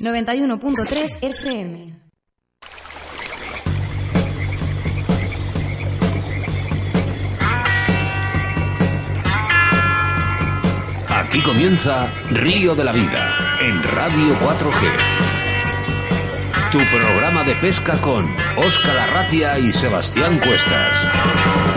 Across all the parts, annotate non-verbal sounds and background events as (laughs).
91.3 FM. Aquí comienza Río de la Vida en Radio 4G. Tu programa de pesca con Óscar Arratia y Sebastián Cuestas.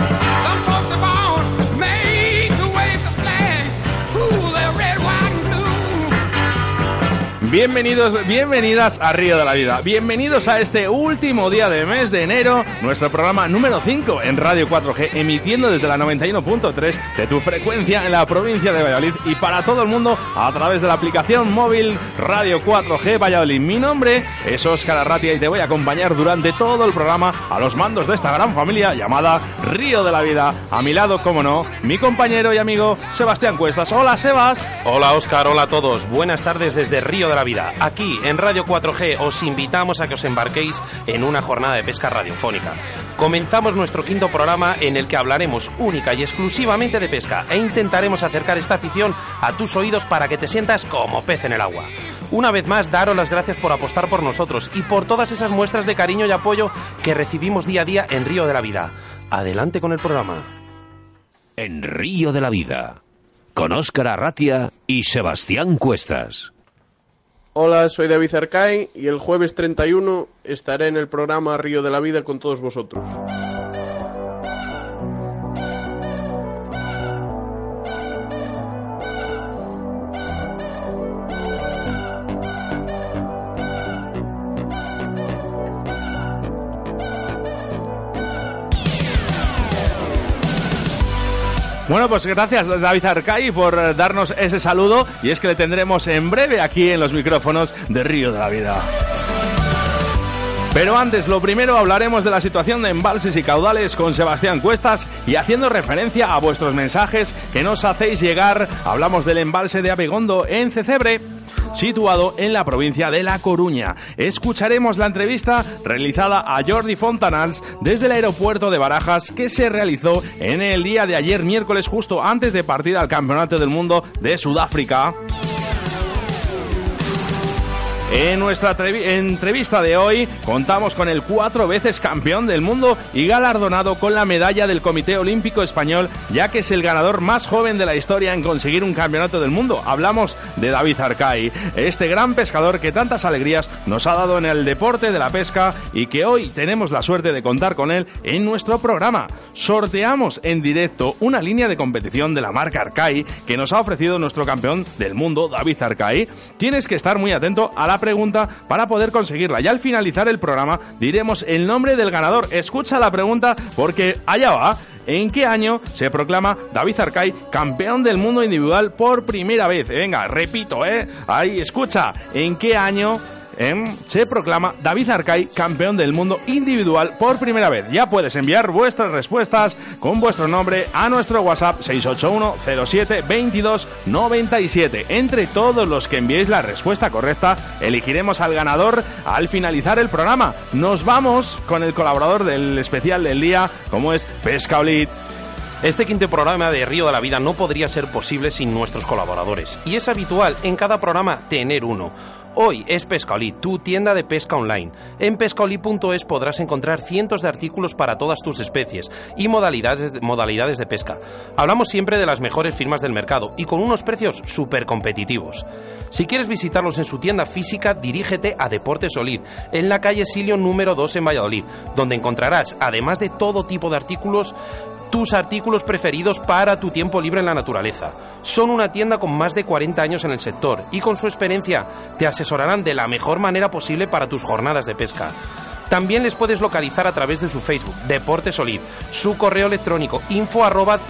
Bienvenidos, bienvenidas a Río de la Vida. Bienvenidos a este último día del mes de enero, nuestro programa número 5 en Radio 4G, emitiendo desde la 91.3 de tu frecuencia en la provincia de Valladolid y para todo el mundo a través de la aplicación móvil Radio 4G Valladolid. Mi nombre es Óscar Arratia y te voy a acompañar durante todo el programa a los mandos de esta gran familia llamada Río de la Vida. A mi lado, como no, mi compañero y amigo Sebastián Cuestas. Hola, Sebas. Hola Oscar, hola a todos. Buenas tardes desde Río de la Aquí en Radio 4G os invitamos a que os embarquéis en una jornada de pesca radiofónica. Comenzamos nuestro quinto programa en el que hablaremos única y exclusivamente de pesca e intentaremos acercar esta afición a tus oídos para que te sientas como pez en el agua. Una vez más, daros las gracias por apostar por nosotros y por todas esas muestras de cariño y apoyo que recibimos día a día en Río de la Vida. Adelante con el programa. En Río de la Vida con Óscar Arratia y Sebastián Cuestas. Hola, soy David Arcay y el jueves 31 estaré en el programa Río de la Vida con todos vosotros. Bueno, pues gracias David Arcay por darnos ese saludo. Y es que le tendremos en breve aquí en los micrófonos de Río de la Vida. Pero antes, lo primero hablaremos de la situación de embalses y caudales con Sebastián Cuestas y haciendo referencia a vuestros mensajes que nos hacéis llegar, hablamos del embalse de Abegondo en Cecebre situado en la provincia de La Coruña. Escucharemos la entrevista realizada a Jordi Fontanals desde el aeropuerto de Barajas que se realizó en el día de ayer miércoles justo antes de partir al Campeonato del Mundo de Sudáfrica. En nuestra trevi- entrevista de hoy contamos con el cuatro veces campeón del mundo y galardonado con la medalla del Comité Olímpico Español, ya que es el ganador más joven de la historia en conseguir un campeonato del mundo. Hablamos de David Arcay, este gran pescador que tantas alegrías nos ha dado en el deporte de la pesca y que hoy tenemos la suerte de contar con él en nuestro programa. Sorteamos en directo una línea de competición de la marca Arcay que nos ha ofrecido nuestro campeón del mundo, David Arcay. Tienes que estar muy atento a la pregunta para poder conseguirla. Y al finalizar el programa diremos el nombre del ganador. Escucha la pregunta porque allá va. ¿En qué año se proclama David Arcay campeón del mundo individual por primera vez? Venga, repito, ¿eh? Ahí, escucha. ¿En qué año em, se proclama David Arcay campeón del mundo individual por primera vez? Ya puedes enviar vuestras respuestas con vuestro nombre a nuestro WhatsApp 681 07 22 97. Entre todos los que enviéis la respuesta correcta, elegiremos al ganador al finalizar el programa. Nos vamos con el colaborador del especial del día, como es Pesca Olit. Este quinto programa de Río de la Vida no podría ser posible sin nuestros colaboradores. Y es habitual en cada programa tener uno. Hoy es Pescaolí, tu tienda de pesca online. En pescaolí.es podrás encontrar cientos de artículos para todas tus especies y modalidades, modalidades de pesca. Hablamos siempre de las mejores firmas del mercado y con unos precios súper competitivos. Si quieres visitarlos en su tienda física, dirígete a Deportes Solid, en la calle Silio número 2 en Valladolid, donde encontrarás, además de todo tipo de artículos, tus artículos preferidos para tu tiempo libre en la naturaleza. Son una tienda con más de 40 años en el sector y con su experiencia te asesorarán de la mejor manera posible para tus jornadas de pesca. También les puedes localizar a través de su Facebook, Deportes Olid, su correo electrónico info arroba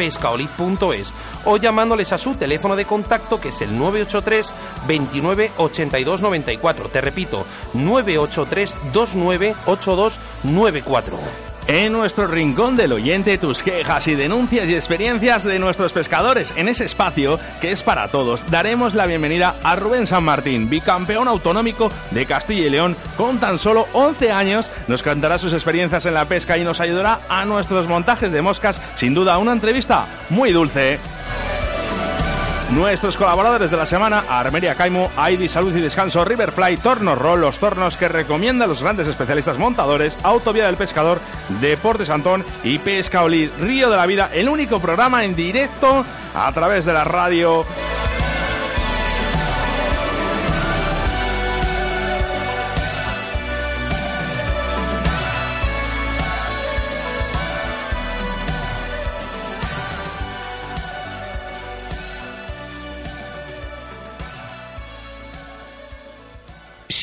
o llamándoles a su teléfono de contacto que es el 983 29 82 94. Te repito, 983 29 82 94. En nuestro rincón del oyente, tus quejas y denuncias y experiencias de nuestros pescadores. En ese espacio, que es para todos, daremos la bienvenida a Rubén San Martín, bicampeón autonómico de Castilla y León, con tan solo 11 años. Nos contará sus experiencias en la pesca y nos ayudará a nuestros montajes de moscas. Sin duda, una entrevista muy dulce. Nuestros colaboradores de la semana, Armeria Caimo, Aidi Salud y Descanso, Riverfly, Tornos Roll, los tornos que recomiendan los grandes especialistas montadores, Autovía del Pescador, Deportes Antón y Pesca Olid, Río de la Vida, el único programa en directo a través de la radio.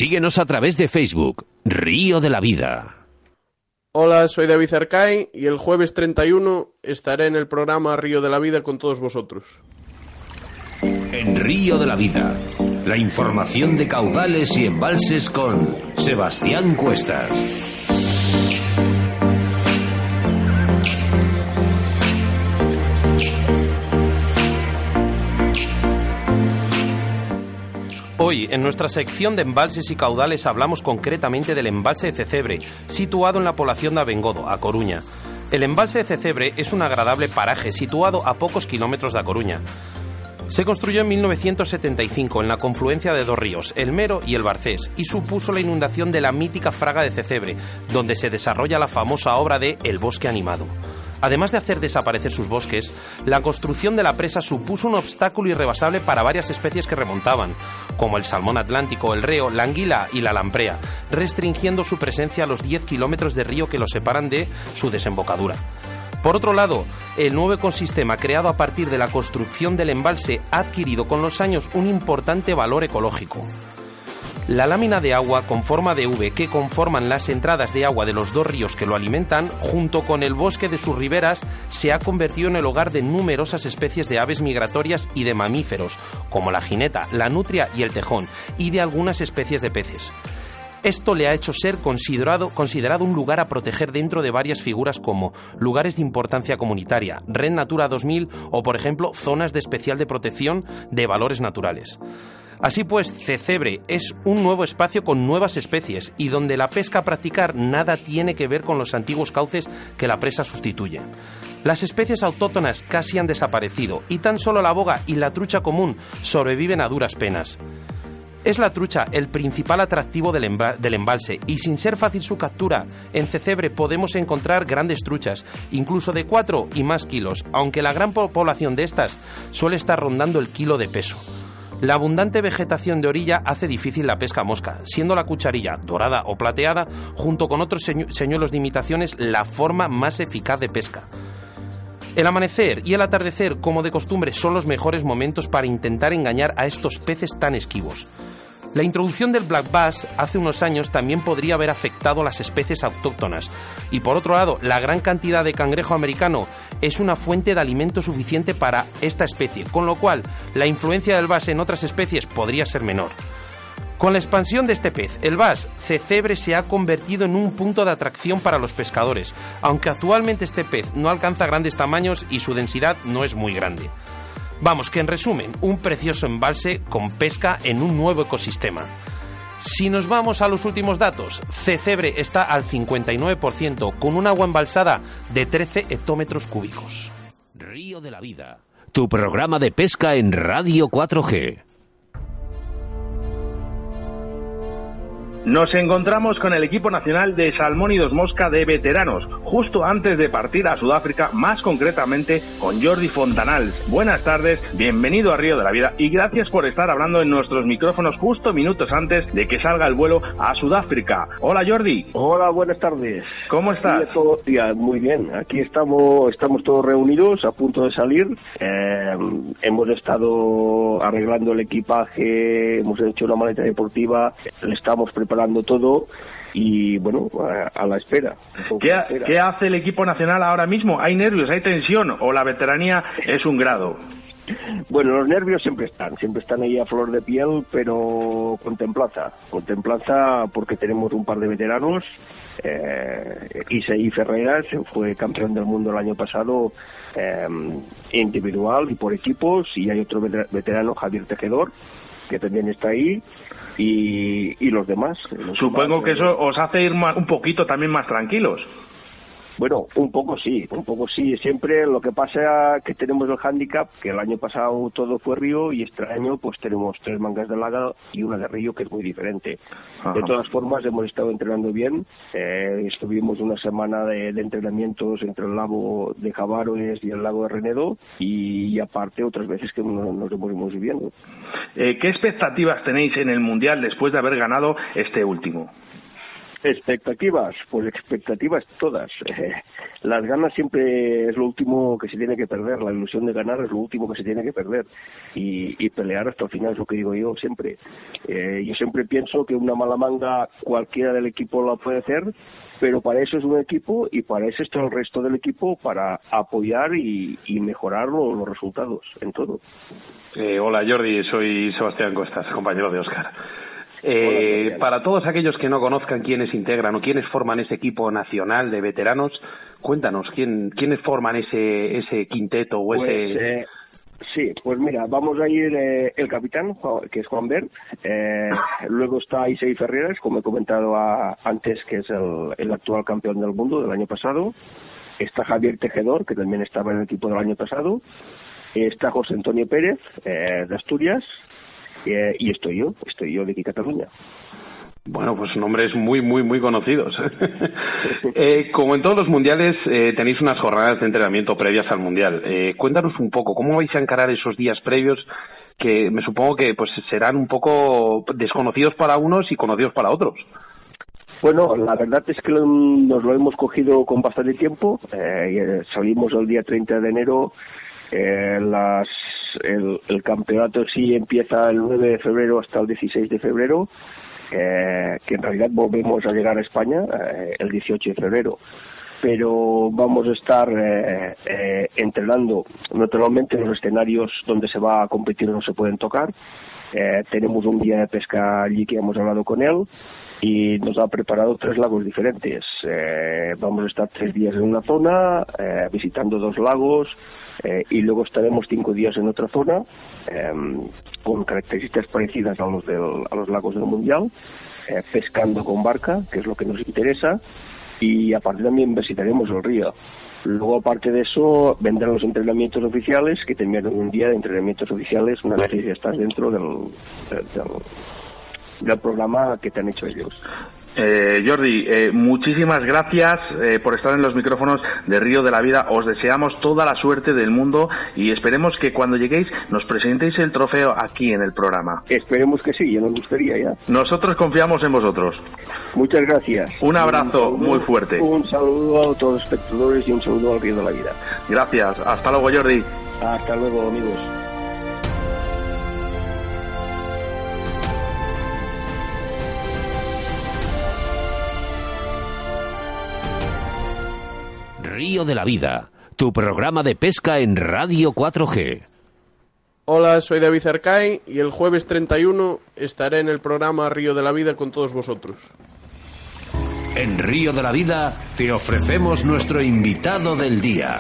Síguenos a través de Facebook, Río de la Vida. Hola, soy David Arcay y el jueves 31 estaré en el programa Río de la Vida con todos vosotros. En Río de la Vida, la información de caudales y embalses con Sebastián Cuestas. Hoy, en nuestra sección de embalses y caudales, hablamos concretamente del embalse de Cecebre, situado en la población de Abengodo, a Coruña. El embalse de Cecebre es un agradable paraje situado a pocos kilómetros de A Coruña. Se construyó en 1975 en la confluencia de dos ríos, el Mero y el Barcés, y supuso la inundación de la mítica fraga de Cecebre, donde se desarrolla la famosa obra de El bosque animado. Además de hacer desaparecer sus bosques, la construcción de la presa supuso un obstáculo irrebasable para varias especies que remontaban, como el salmón atlántico, el reo, la anguila y la lamprea, restringiendo su presencia a los 10 kilómetros de río que los separan de su desembocadura. Por otro lado, el nuevo ecosistema creado a partir de la construcción del embalse ha adquirido con los años un importante valor ecológico. La lámina de agua con forma de V que conforman las entradas de agua de los dos ríos que lo alimentan, junto con el bosque de sus riberas, se ha convertido en el hogar de numerosas especies de aves migratorias y de mamíferos, como la jineta, la nutria y el tejón, y de algunas especies de peces. Esto le ha hecho ser considerado, considerado un lugar a proteger dentro de varias figuras como lugares de importancia comunitaria, Red Natura 2000 o, por ejemplo, zonas de especial de protección de valores naturales. Así pues, Cecebre es un nuevo espacio con nuevas especies y donde la pesca a practicar nada tiene que ver con los antiguos cauces que la presa sustituye. Las especies autóctonas casi han desaparecido y tan solo la boga y la trucha común sobreviven a duras penas. Es la trucha el principal atractivo del, emba- del embalse y sin ser fácil su captura, en Cecebre podemos encontrar grandes truchas, incluso de 4 y más kilos, aunque la gran po- población de estas suele estar rondando el kilo de peso. La abundante vegetación de orilla hace difícil la pesca mosca, siendo la cucharilla, dorada o plateada, junto con otros señu- señuelos de imitaciones, la forma más eficaz de pesca. El amanecer y el atardecer, como de costumbre, son los mejores momentos para intentar engañar a estos peces tan esquivos. La introducción del black bass hace unos años también podría haber afectado a las especies autóctonas. Y por otro lado, la gran cantidad de cangrejo americano es una fuente de alimento suficiente para esta especie, con lo cual la influencia del bass en otras especies podría ser menor. Con la expansión de este pez, el bass cecebre se ha convertido en un punto de atracción para los pescadores, aunque actualmente este pez no alcanza grandes tamaños y su densidad no es muy grande. Vamos, que en resumen, un precioso embalse con pesca en un nuevo ecosistema. Si nos vamos a los últimos datos, Cecebre está al 59% con un agua embalsada de 13 hectómetros cúbicos. Río de la Vida, tu programa de pesca en Radio 4G. Nos encontramos con el equipo nacional de Salmón y Dos Mosca de veteranos, justo antes de partir a Sudáfrica, más concretamente con Jordi Fontanals. Buenas tardes, bienvenido a Río de la Vida y gracias por estar hablando en nuestros micrófonos justo minutos antes de que salga el vuelo a Sudáfrica. Hola Jordi, Hola, buenas tardes. ¿cómo estás? Muy bien. Aquí estamos, estamos todos reunidos, a punto de salir. Eh, hemos estado arreglando el equipaje, hemos hecho una maleta deportiva, le estamos preparando todo y bueno, a, a la espera. ¿Qué, a espera. qué hace el equipo nacional ahora mismo? ¿Hay nervios, hay tensión o la veteranía es un grado? Bueno, los nervios siempre están, siempre están ahí a flor de piel, pero con templanza, con templanza porque tenemos un par de veteranos. Eh, Isai Ferreras fue campeón del mundo el año pasado eh, individual y por equipos, y hay otro veter- veterano, Javier Tejedor, que también está ahí, y, y los demás. los Supongo demás, que eh, eso os hace ir ma- un poquito también más tranquilos. Bueno, un poco sí, un poco sí. Siempre lo que pasa es que tenemos el hándicap, que el año pasado todo fue río y este año pues tenemos tres mangas de lago y una de río que es muy diferente. Ajá. De todas formas hemos estado entrenando bien. Eh, estuvimos una semana de, de entrenamientos entre el lago de Javaroes y el lago de Renedo y, y aparte otras veces que no- nos hemos ido viviendo. Eh, ¿Qué expectativas tenéis en el Mundial después de haber ganado este último? Expectativas, pues expectativas todas. (laughs) Las ganas siempre es lo último que se tiene que perder, la ilusión de ganar es lo último que se tiene que perder y, y pelear hasta el final es lo que digo yo siempre. Eh, yo siempre pienso que una mala manga cualquiera del equipo la puede hacer, pero para eso es un equipo y para eso está el resto del equipo para apoyar y, y mejorar lo- los resultados en todo. Eh, hola Jordi, soy Sebastián Costas, compañero de Oscar. Eh, para todos aquellos que no conozcan quiénes integran o quiénes forman ese equipo nacional de veteranos, cuéntanos, ¿quién, ¿quiénes forman ese, ese quinteto o Pues, ese...? eh, sí, pues mira, vamos a ir eh, el capitán, que es Juan Bert, eh, luego está Isei Ferreras, como he comentado a- antes, que es el, el actual campeón del mundo del año pasado, está Javier Tejedor, que también estaba en el equipo del año pasado, está José Antonio Pérez, eh, de Asturias, eh, y estoy yo, estoy yo de aquí Cataluña. Bueno, pues nombres muy, muy, muy conocidos. (laughs) Eh, como en todos los mundiales, eh, tenéis unas jornadas de entrenamiento previas al mundial. Eh, cuéntanos un poco, ¿cómo vais a encarar esos días previos que me supongo que pues serán un poco desconocidos para unos y conocidos para otros? Bueno, la verdad es que lo- nos lo hemos cogido con bastante tiempo. Eh, eh, salimos el día 30 de enero. Las, el, el campeonato sí empieza el 9 de febrero hasta el 16 de febrero. eh, que en realidad volvemos a llegar a España eh, el 18 de febrero. Pero vamos a estar eh, eh, entrenando naturalmente en los escenarios donde se va a competir no se pueden tocar. Eh, tenemos un día de pesca allí que hemos hablado con él y nos ha preparado tres lagos diferentes. Eh, vamos a estar tres días en una zona, eh, visitando dos lagos, eh, y luego estaremos cinco días en otra zona, eh, con características parecidas a los, del- a los lagos del Mundial, eh, pescando con barca, que es lo que nos interesa, y aparte también visitaremos el río. Luego, aparte de eso, vendrán los entrenamientos oficiales, que tendrán un día de entrenamientos oficiales una vez ya estás dentro del, del programa que te han hecho ellos. Eh, Jordi, eh, muchísimas gracias eh, por estar en los micrófonos de Río de la Vida. Os deseamos toda la suerte del mundo y esperemos que cuando lleguéis nos presentéis el trofeo aquí en el programa. Esperemos que sí, ya nos gustaría ya. Nosotros confiamos en vosotros. Muchas gracias. Un abrazo saludo- muy fuerte. Un saludo a todos los espectadores y un saludo al Río de la Vida. Gracias. Hasta luego, Jordi. Hasta luego, amigos. Río de la Vida, tu programa de pesca en Radio 4G. Hola, soy David Arcay y el jueves 31 estaré en el programa Río de la Vida con todos vosotros. En Río de la Vida te ofrecemos nuestro invitado del día.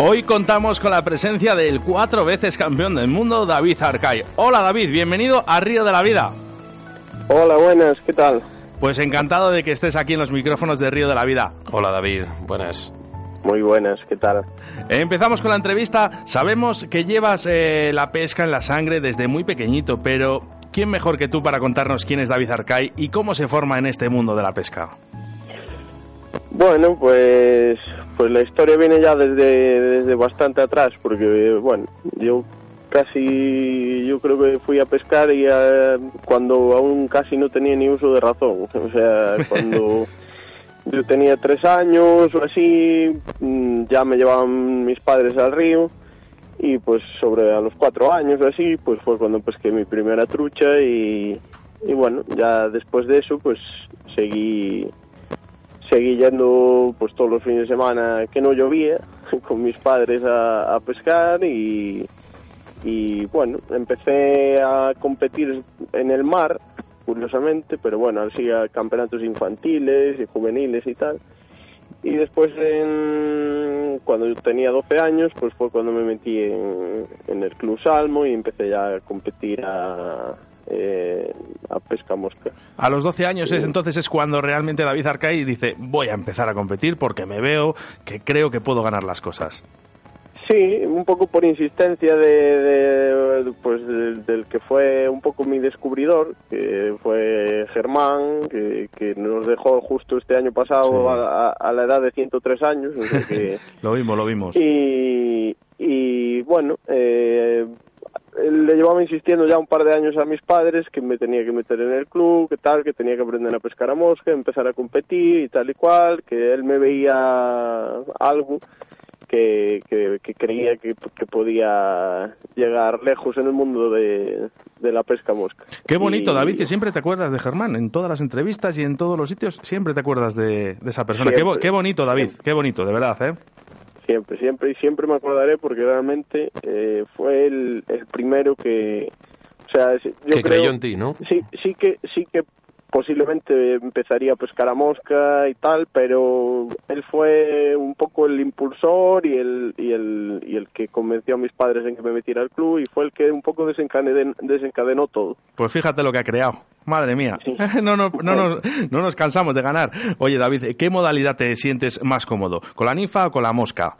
Hoy contamos con la presencia del cuatro veces campeón del mundo, David Arcay. Hola, David. Bienvenido a Río de la Vida. Hola, buenas, ¿qué tal? Pues encantado de que estés aquí en los micrófonos de Río de la Vida. Hola David, buenas. Muy buenas, ¿qué tal? Empezamos con la entrevista. Sabemos que llevas eh, la pesca en la sangre desde muy pequeñito, pero ¿quién mejor que tú para contarnos quién es David Arcay y cómo se forma en este mundo de la pesca? Bueno, pues, pues la historia viene ya desde, desde bastante atrás, porque, bueno, yo casi, yo creo que fui a pescar y eh, cuando aún casi no tenía ni uso de razón, (laughs) o sea, cuando (laughs) yo tenía tres años o así, mm, ya me llevaban mis padres al río y pues sobre a los cuatro años o así, pues fue cuando pesqué mi primera trucha y, y bueno, ya después de eso pues seguí seguí yendo pues todos los fines de semana que no llovía (laughs) con mis padres a, pescar y, y bueno, empecé a competir en el mar, curiosamente, pero bueno, así a campeonatos infantiles y juveniles y tal. Y después, en- cuando tenía 12 años, pues fue cuando me metí en, en el Club Salmo y empecé ya a competir a, eh, a pesca mosca. A los 12 años es entonces es cuando realmente David Arcay dice voy a empezar a competir porque me veo que creo que puedo ganar las cosas. Sí, un poco por insistencia de, de, pues del, del que fue un poco mi descubridor, que fue Germán, que, que nos dejó justo este año pasado Sí. a, la edad de 103 años. o sea que- (laughs) Lo vimos, lo vimos. y, y bueno, eh, le llevaba insistiendo ya un par de años a mis padres que me tenía que meter en el club, que tal, que tenía que aprender a pescar a mosca, empezar a competir y tal y cual, que él me veía algo que, que, que creía que, que podía llegar lejos en el mundo de, de la pesca mosca. Qué bonito, Y- David, que siempre te acuerdas de Germán. En todas las entrevistas y en todos los sitios siempre te acuerdas de, de esa persona. Qué, Siempre. qué bonito, David. Qué bonito, de verdad, ¿eh? Siempre, siempre y siempre me acordaré porque realmente eh, fue el, el primero que, o sea, yo que creo, creyó en ti, ¿no? Sí, sí que, sí que posiblemente empezaría a pescar a mosca y tal, pero él fue un poco el impulsor y el, y el, y el que convenció a mis padres en que me metiera al club y fue el que un poco desencadenó, desencadenó todo. Pues fíjate lo que ha creado. Madre mía. Sí. (laughs) No, no, no, nos- no nos cansamos de ganar. Oye, David, ¿qué modalidad te sientes más cómodo? ¿Con la ninfa o con la mosca?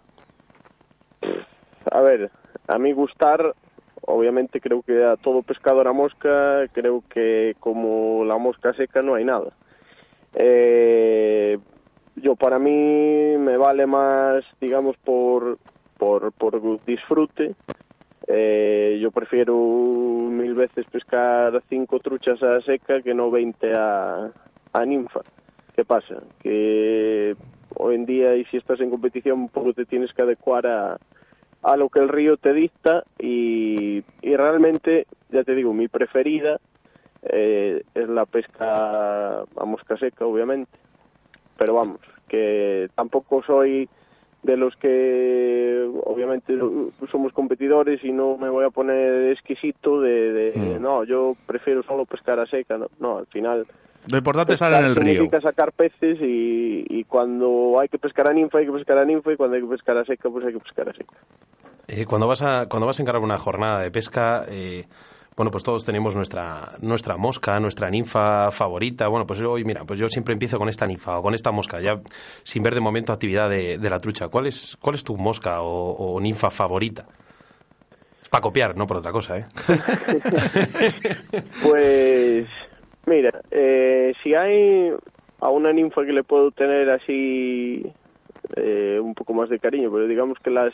A ver, a mí gustar, obviamente creo que a todo pescador a mosca, creo que como la mosca seca no hay nada. Eh, yo para mí me vale más, digamos, por, por, por disfrute. Eh, yo prefiero mil veces pescar cinco truchas a seca que no 20 a, a ninfa. ¿Qué pasa? Que hoy en día y si estás en competición un te tienes que adecuar a, a lo que el río te dicta y, y realmente, ya te digo, mi preferida eh, es la pesca a mosca seca, obviamente. Pero vamos, que tampoco soy de los que obviamente somos competidores y no me voy a poner exquisito de, de, Mm. no, yo prefiero solo pescar a seca, no, no al final Lo importante es estar en el río. significa sacar peces y, y cuando hay que pescar a ninfa hay que pescar a ninfa y cuando hay que pescar a seca pues hay que pescar a seca. Eh, cuando vas a cuando vas a encarar una jornada de pesca, eh, bueno, pues todos tenemos nuestra nuestra mosca, nuestra ninfa favorita. Bueno, pues hoy, mira, pues yo siempre empiezo con esta ninfa o con esta mosca, ya sin ver de momento actividad de, de la trucha. ¿Cuál es cuál es tu mosca o, o ninfa favorita? Es para copiar, no por otra cosa, ¿eh? (laughs) Pues mira, eh, si hay a una ninfa que le puedo tener así eh, un poco más de cariño, pero digamos que las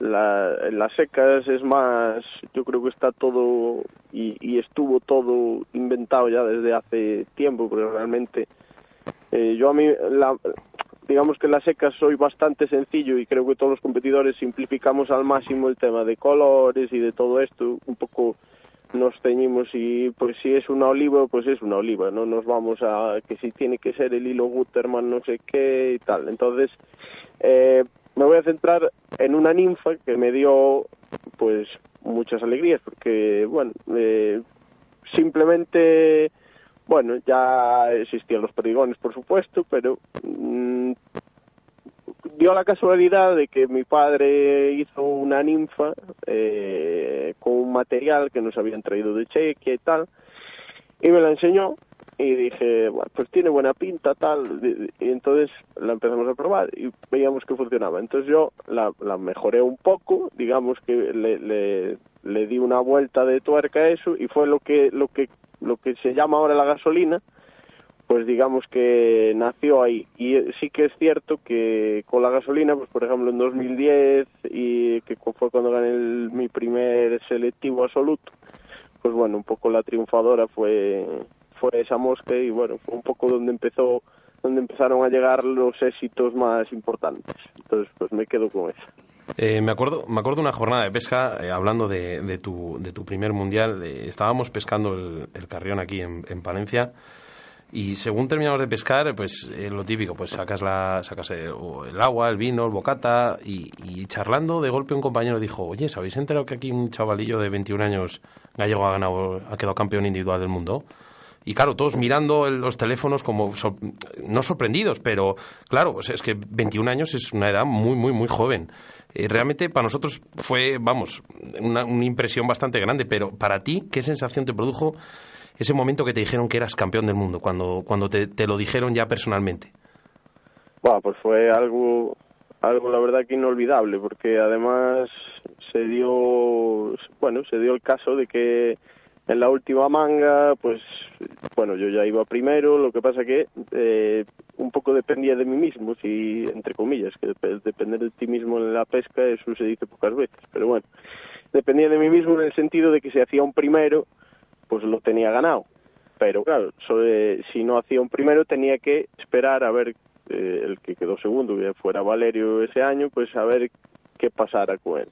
la, las secas es más, yo creo que está todo y, y estuvo todo inventado ya desde hace tiempo, pero realmente eh, yo a mí, la, digamos que las secas soy bastante sencillo y creo que todos los competidores simplificamos al máximo el tema de colores y de todo esto, un poco nos ceñimos y pues si es una oliva, pues es una oliva, no nos vamos a que si tiene que ser el hilo Guterman no sé qué y tal. Entonces, eh, me voy a centrar en una ninfa que me dio pues muchas alegrías porque bueno, eh, simplemente bueno, ya existían los perdigones, por supuesto, pero mm, dio la casualidad de que mi padre hizo una ninfa eh, con un material que nos habían traído de Chequia y tal, y me la enseñó y dije, bueno, pues tiene buena pinta, tal, y entonces la empezamos a probar y veíamos que funcionaba. Entonces yo la, la mejoré un poco, digamos que le, le, le di una vuelta de tuerca a eso y fue lo que, lo que, lo que se llama ahora la gasolina, pues digamos que nació ahí. Y eh, sí que es cierto que con la gasolina, pues por ejemplo en 2010, y que fue cuando gané el- mi primer selectivo absoluto, pues bueno, un poco la triunfadora fue, fue esa mosca y bueno, fue un poco donde empezó donde empezaron a llegar los éxitos más importantes. Entonces, pues me quedo con esa. Eh, me acuerdo me acuerdo una jornada de pesca, eh, hablando de, de, tu, de tu primer mundial, eh, estábamos pescando el, carrión aquí en Palencia y según terminamos de pescar, pues eh, lo típico, pues sacas, la, sacas el, o el agua, el vino, el bocata y, charlando de golpe un compañero dijo, oye, ¿os habéis enterado que aquí un chavalillo de 21 años gallego ha ganado, ha quedado campeón individual del mundo? Y claro, todos mirando el- los teléfonos como, sor- no sorprendidos, pero claro, es que 21 años es una edad muy, muy, muy joven. Eh, realmente para nosotros fue, vamos, una impresión bastante grande, pero para ti, ¿qué sensación te produjo ese momento que te dijeron que eras campeón del mundo, cuando, cuando te, te lo dijeron ya personalmente? Bueno, pues fue algo, algo la verdad que inolvidable, porque además se dio, bueno, se dio el caso de que en la última manga, pues, bueno, yo ya iba primero, lo que pasa que eh, un poco dependía de mí mismo, si, entre comillas, que dep- depender de ti mismo en la pesca, eso se dice pocas veces, pero bueno, dependía de mí mismo en el sentido de que si hacía un primero, pues lo tenía ganado. Pero claro, si no hacía un primero tenía que esperar a ver eh, el que quedó segundo, que fuera Valerio ese año, pues a ver qué pasara con él.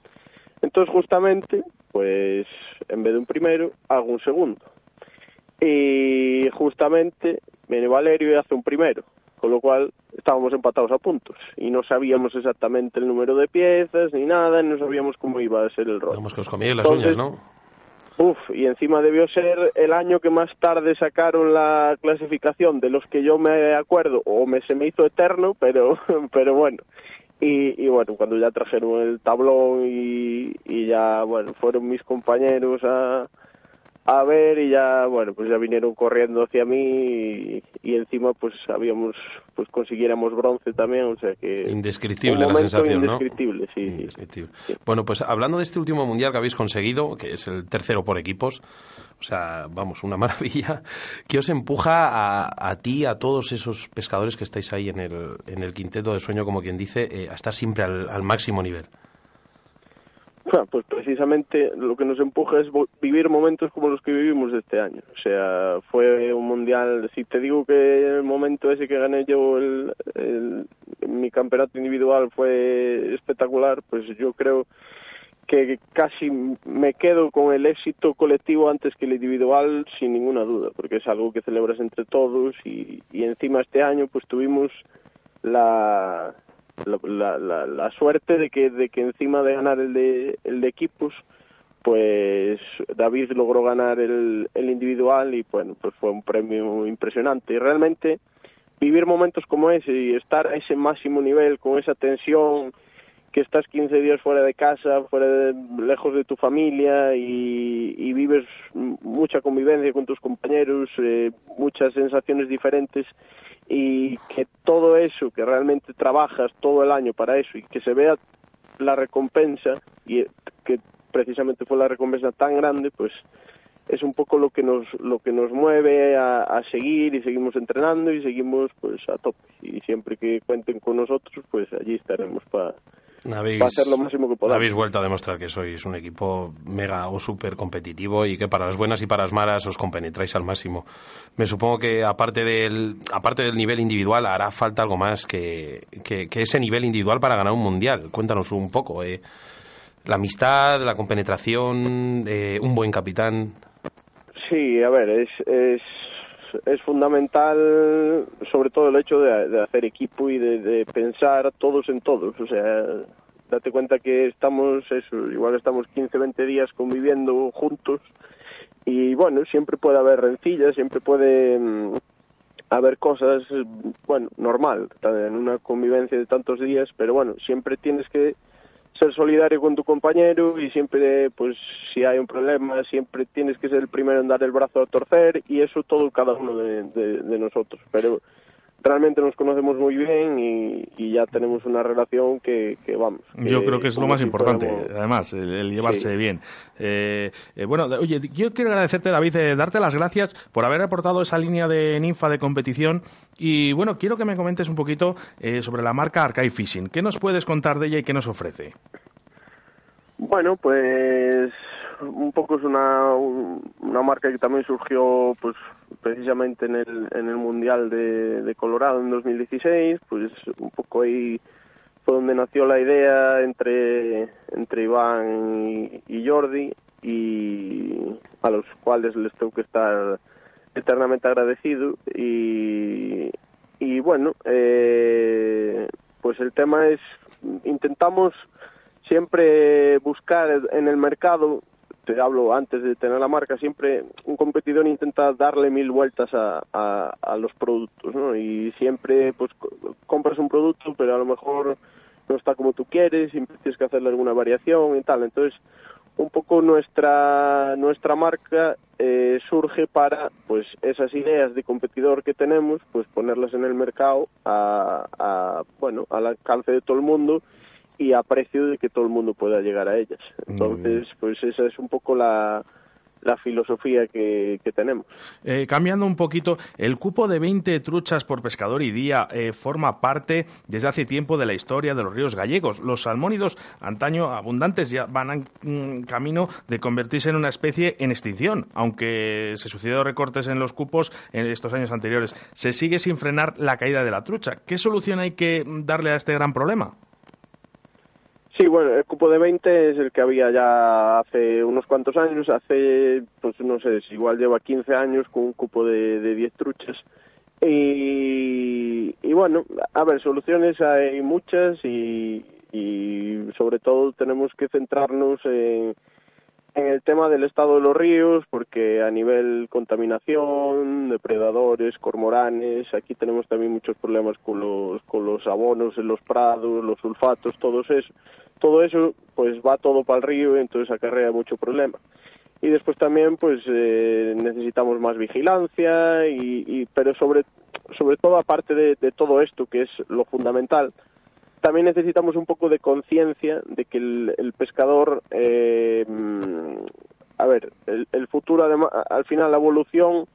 Entonces justamente, pues en vez de un primero, hago un segundo. Y justamente viene Valerio y hace un primero, con lo cual estábamos empatados a puntos y no sabíamos exactamente el número de piezas ni nada, y no sabíamos cómo iba a ser el rol. Vamos que os comíais las Entonces, uñas, ¿no? Uf, y encima debió ser el año que más tarde sacaron la clasificación de los que yo me acuerdo, o me, se me hizo eterno, pero, (laughs) pero bueno. Y, y bueno, cuando ya trajeron el tablón y, y ya, bueno, fueron mis compañeros a, a ver y ya, bueno, pues ya vinieron corriendo hacia mí y, y encima pues habíamos, pues consiguiéramos bronce también, o sea que... Indescriptible la sensación, ¿no? indescriptible, sí. Bueno, pues hablando de este último mundial que habéis conseguido, que es el tercero por equipos, o sea, vamos, una (laughs) maravilla, ¿qué os empuja a, a ti, a todos esos pescadores que estáis ahí en el, en el quinteto de sueño, como quien dice, eh, a estar siempre al, al máximo nivel? (laughs) Pues precisamente lo que nos empuja es vivir momentos como los que vivimos este año. O sea, fue un mundial. Si te digo que el momento ese que gané yo, el, el- mi campeonato individual fue espectacular, pues yo creo que casi me quedo con el éxito colectivo antes que el individual sin ninguna duda, porque es algo que celebras entre todos y, y encima este año pues tuvimos la, la, la, la- suerte de que, de que encima de ganar el de, el de equipos, pues David logró ganar el, el individual y bueno, pues fue un premio impresionante. Y realmente vivir momentos como ese y estar a ese máximo nivel con esa tensión que estás 15 días fuera de casa, fuera de, lejos de tu familia y, y vives mucha convivencia con tus compañeros, eh, muchas sensaciones diferentes y que todo eso, que realmente trabajas todo el año para eso y que se vea la recompensa y que precisamente fue la recompensa tan grande, pues es un poco lo que nos lo que nos mueve a, a seguir y seguimos entrenando y seguimos pues a tope. Y siempre que cuenten con nosotros pues allí estaremos para Habéis, para hacer lo máximo que podamos. habéis vuelto a demostrar que sois un equipo mega o súper competitivo y que para las buenas y para las malas os compenetráis al máximo. Me supongo que aparte del, aparte del nivel individual hará falta algo más que, que, que ese nivel individual para ganar un mundial. Cuéntanos un poco. eh. La amistad, la compenetración, eh, un buen capitán. Sí, a ver, es, es, es fundamental sobre todo el hecho de, hacer equipo y de, de pensar todos en todos. O sea, date cuenta que estamos, eso, igual estamos 15, 20 días conviviendo juntos y bueno, siempre puede haber rencillas, siempre puede mm, haber cosas, eh, bueno, normal, en una convivencia de tantos días, pero bueno, siempre tienes que ser solidario con tu compañero y siempre, pues, si hay un problema, siempre tienes que ser el primero en dar el brazo a torcer y eso todo cada uno de, nosotros. Pero realmente nos conocemos muy bien y, y ya tenemos una relación que, que vamos. Yo creo que es lo más si importante, además, el, el llevarse Sí. bien. Eh, eh, bueno, oye, yo quiero agradecerte, David, eh, darte las gracias por haber aportado esa línea de ninfa de competición. Y bueno, quiero que me comentes un poquito eh, sobre la marca Archive Fishing. ¿Qué nos puedes contar de ella y qué nos ofrece? Bueno, pues un poco es una, un- una marca que también surgió pues precisamente en el, en el Mundial de, Colorado en 2016, pues un poco ahí fue donde nació la idea entre, entre Iván y, y Jordi y a los cuales les tengo que estar eternamente agradecido y, y bueno, eh, pues el tema es, intentamos siempre buscar en el mercado te hablo antes de tener la marca, siempre un competidor intenta darle mil vueltas a, a, los productos, ¿no? Y siempre, pues, co- compras un producto, pero a lo mejor no está como tú quieres, siempre tienes que hacerle alguna variación y tal. Entonces, un poco nuestra nuestra marca eh, surge para pues esas ideas de competidor que tenemos pues ponerlas en el mercado a, a bueno al alcance de todo el mundo y a precio de que todo el mundo pueda llegar a ellas entonces pues esa es un poco la la filosofía que, que tenemos Eh, cambiando un poquito, el cupo de 20 truchas por pescador y día eh, forma parte desde hace tiempo de la historia de los ríos gallegos. Los salmónidos, antaño abundantes, ya van en mm, camino de convertirse en una especie en extinción. Aunque se sucedieron recortes en los cupos en estos años anteriores, se sigue sin frenar la caída de la trucha. ¿Qué solución hay que darle a este gran problema? Sí, bueno, el cupo de 20 es el que había ya hace unos cuantos años, hace, pues no sé, igual lleva 15 años con un cupo de, de 10 truchas. Y, y bueno, a ver, soluciones hay muchas y, y sobre todo tenemos que centrarnos en, en el tema del estado de los ríos, porque a nivel contaminación, depredadores, cormoranes, aquí tenemos también muchos problemas con los, con los abonos en los prados, los sulfatos, todo eso. Todo eso, pues va todo para el río y entonces acarrea mucho problema. Y después también, pues eh, necesitamos más vigilancia, y, y- pero sobre, sobre todo aparte de, todo esto, que es lo fundamental, también necesitamos un poco de conciencia de que el, pescador, eh, a ver, el, el futuro, además, al final la evolución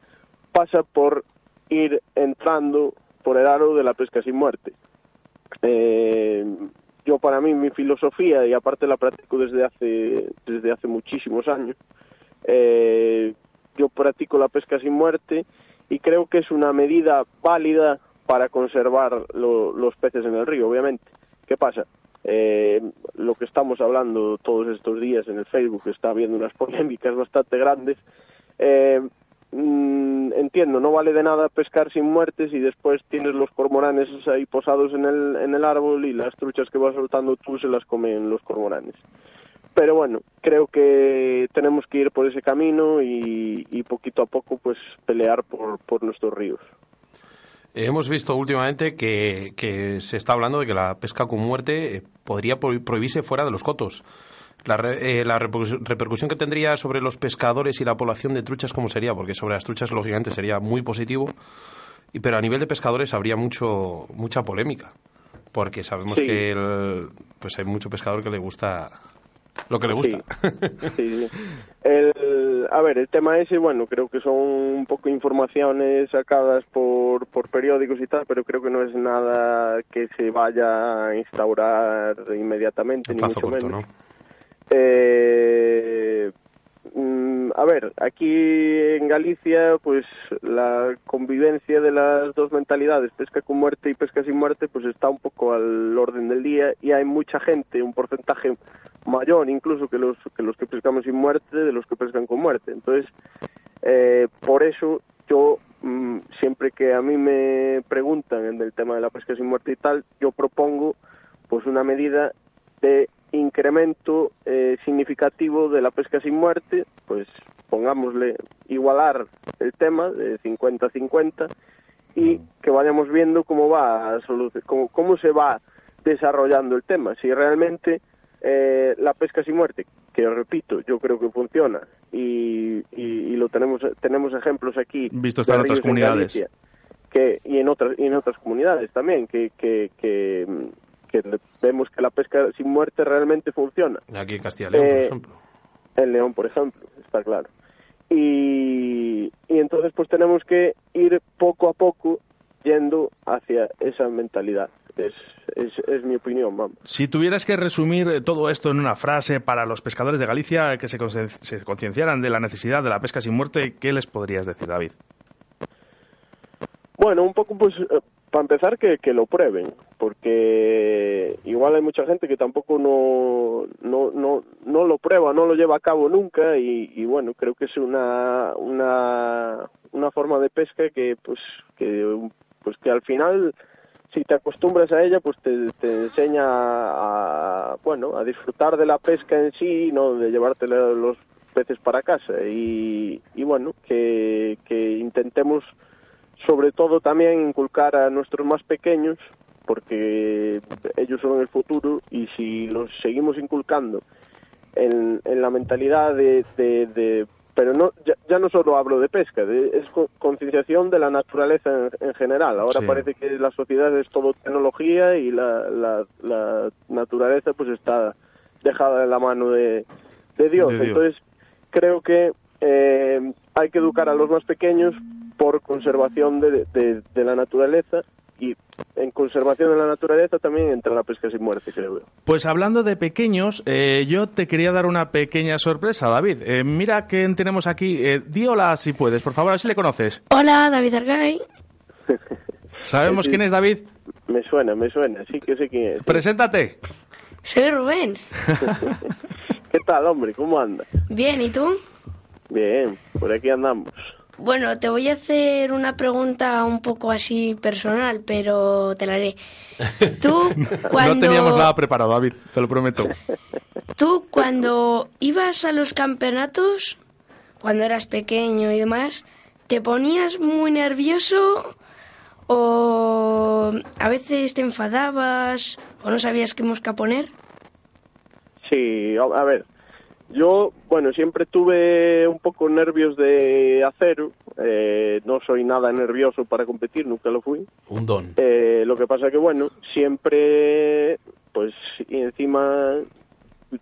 pasa por ir entrando por el aro de la pesca sin muerte. Eh, yo para mí mi filosofía y aparte la practico desde hace desde hace muchísimos años. eh, yo practico la pesca sin muerte y creo que es una medida válida para conservar lo- los peces en el río, obviamente. ¿Qué pasa? Eh, lo que estamos hablando todos estos días en el Facebook está habiendo unas polémicas bastante grandes. Eh, mm, entiendo, no vale de nada pescar sin muertes y después tienes los cormoranes ahí posados en el, en el árbol y las truchas que vas soltando tú se las comen los cormoranes. Pero bueno, creo que tenemos que ir por ese camino y, y poquito a poco pues pelear por, por nuestros ríos. Hemos visto últimamente que, que se está hablando de que la pesca con muerte eh, podría pro- prohibirse fuera de los cotos. La, re- eh, la repercus- repercusión que tendría sobre los pescadores y la población de truchas, ¿cómo sería? Porque sobre las truchas, lógicamente, sería muy positivo, y, pero a nivel de pescadores habría mucho mucha polémica, porque sabemos Sí. que el- pues hay mucho pescador que le gusta lo que le gusta. Sí, sí. (laughs) El, a ver, el tema ese, bueno, creo que son un poco informaciones sacadas por, por periódicos y tal, pero creo que no es nada que se vaya a instaurar inmediatamente, En ni mucho corto, menos. ¿no? Eh, mm, a ver, aquí en Galicia, pues la convivencia de las dos mentalidades, pesca con muerte y pesca sin muerte, pues está un poco al orden del día y hay mucha gente, un porcentaje mayor incluso que los que los que pescamos sin muerte, de los que pescan con muerte. Entonces, eh, por eso yo mm, siempre que a mí me preguntan en el tema de la pesca sin muerte y tal, yo propongo pues una medida de incremento eh, significativo de la pesca sin muerte, pues pongámosle igualar el tema de 50-50 y que vayamos viendo cómo va a cómo, cómo se va desarrollando el tema. Si realmente eh, la pesca sin muerte, que repito, yo creo que funciona y, y, y lo tenemos tenemos ejemplos aquí Visto está de en otras comunidades. Galicia, que y en otras y en otras comunidades también que que, que, que vemos que la pesca sin muerte realmente funciona Aquí en Castilla y León, por Eh, ejemplo. en León, por ejemplo, está claro. Y, y entonces pues tenemos que ir poco a poco yendo hacia esa mentalidad. Es, es, es mi opinión, vamos. Si tuvieras que resumir eh, todo esto en una frase para los pescadores de Galicia eh, que se, se concienciaran de la necesidad de la pesca sin muerte, ¿qué les podrías decir, David? Bueno, un poco pues para empezar que, que lo prueben, porque igual hay mucha gente que tampoco no, no, no, no lo prueba, no lo lleva a cabo nunca y, y bueno, creo que es una, una, una forma de pesca que pues que pues que al final si te acostumbras a ella pues te, te enseña a bueno a disfrutar de la pesca en sí, no de llevarte los peces para casa. Y, y bueno, que, que intentemos sobre todo también inculcar a nuestros más pequeños porque ellos son el futuro y si los seguimos inculcando en, en la mentalidad de, de, de- pero no ya, ya no solo hablo de pesca de- es co- concienciación de la naturaleza en, en general ahora Sí. parece que la sociedad es todo tecnología y la, la, la naturaleza pues está dejada en la mano de, de Dios De Dios. entonces creo que eh, hay que educar a los más pequeños por conservación de, de- de la naturaleza y en conservación de la naturaleza también entra la pesca sin muerte, creo yo. Pues hablando de pequeños, eh, yo te quería dar una pequeña sorpresa, David. Eh, mira quién tenemos aquí. Eh, di hola si puedes, por favor, a ver si le conoces. Hola, David Argay. (laughs) ¿Sabemos Sí, quién es David? Me suena, me suena, sí que sé quién es. Preséntate. Soy Rubén. (laughs) ¿Qué tal, hombre? ¿Cómo anda? Bien, ¿y tú? Bien, por aquí andamos. Bueno, te voy a hacer una pregunta un poco así personal, pero te la haré. (laughs) Tú, cuando, No teníamos nada preparado, David, te lo prometo. (laughs) tú cuando ibas a los campeonatos, cuando eras pequeño y demás, ¿te ponías muy nervioso o a veces te enfadabas o no sabías qué mosca poner? Sí, a a ver, yo, bueno, siempre tuve un poco nervios de acero, eh, no soy nada nervioso para competir, nunca lo fui. Un don. Eh, lo que pasa que, bueno, siempre, pues, y encima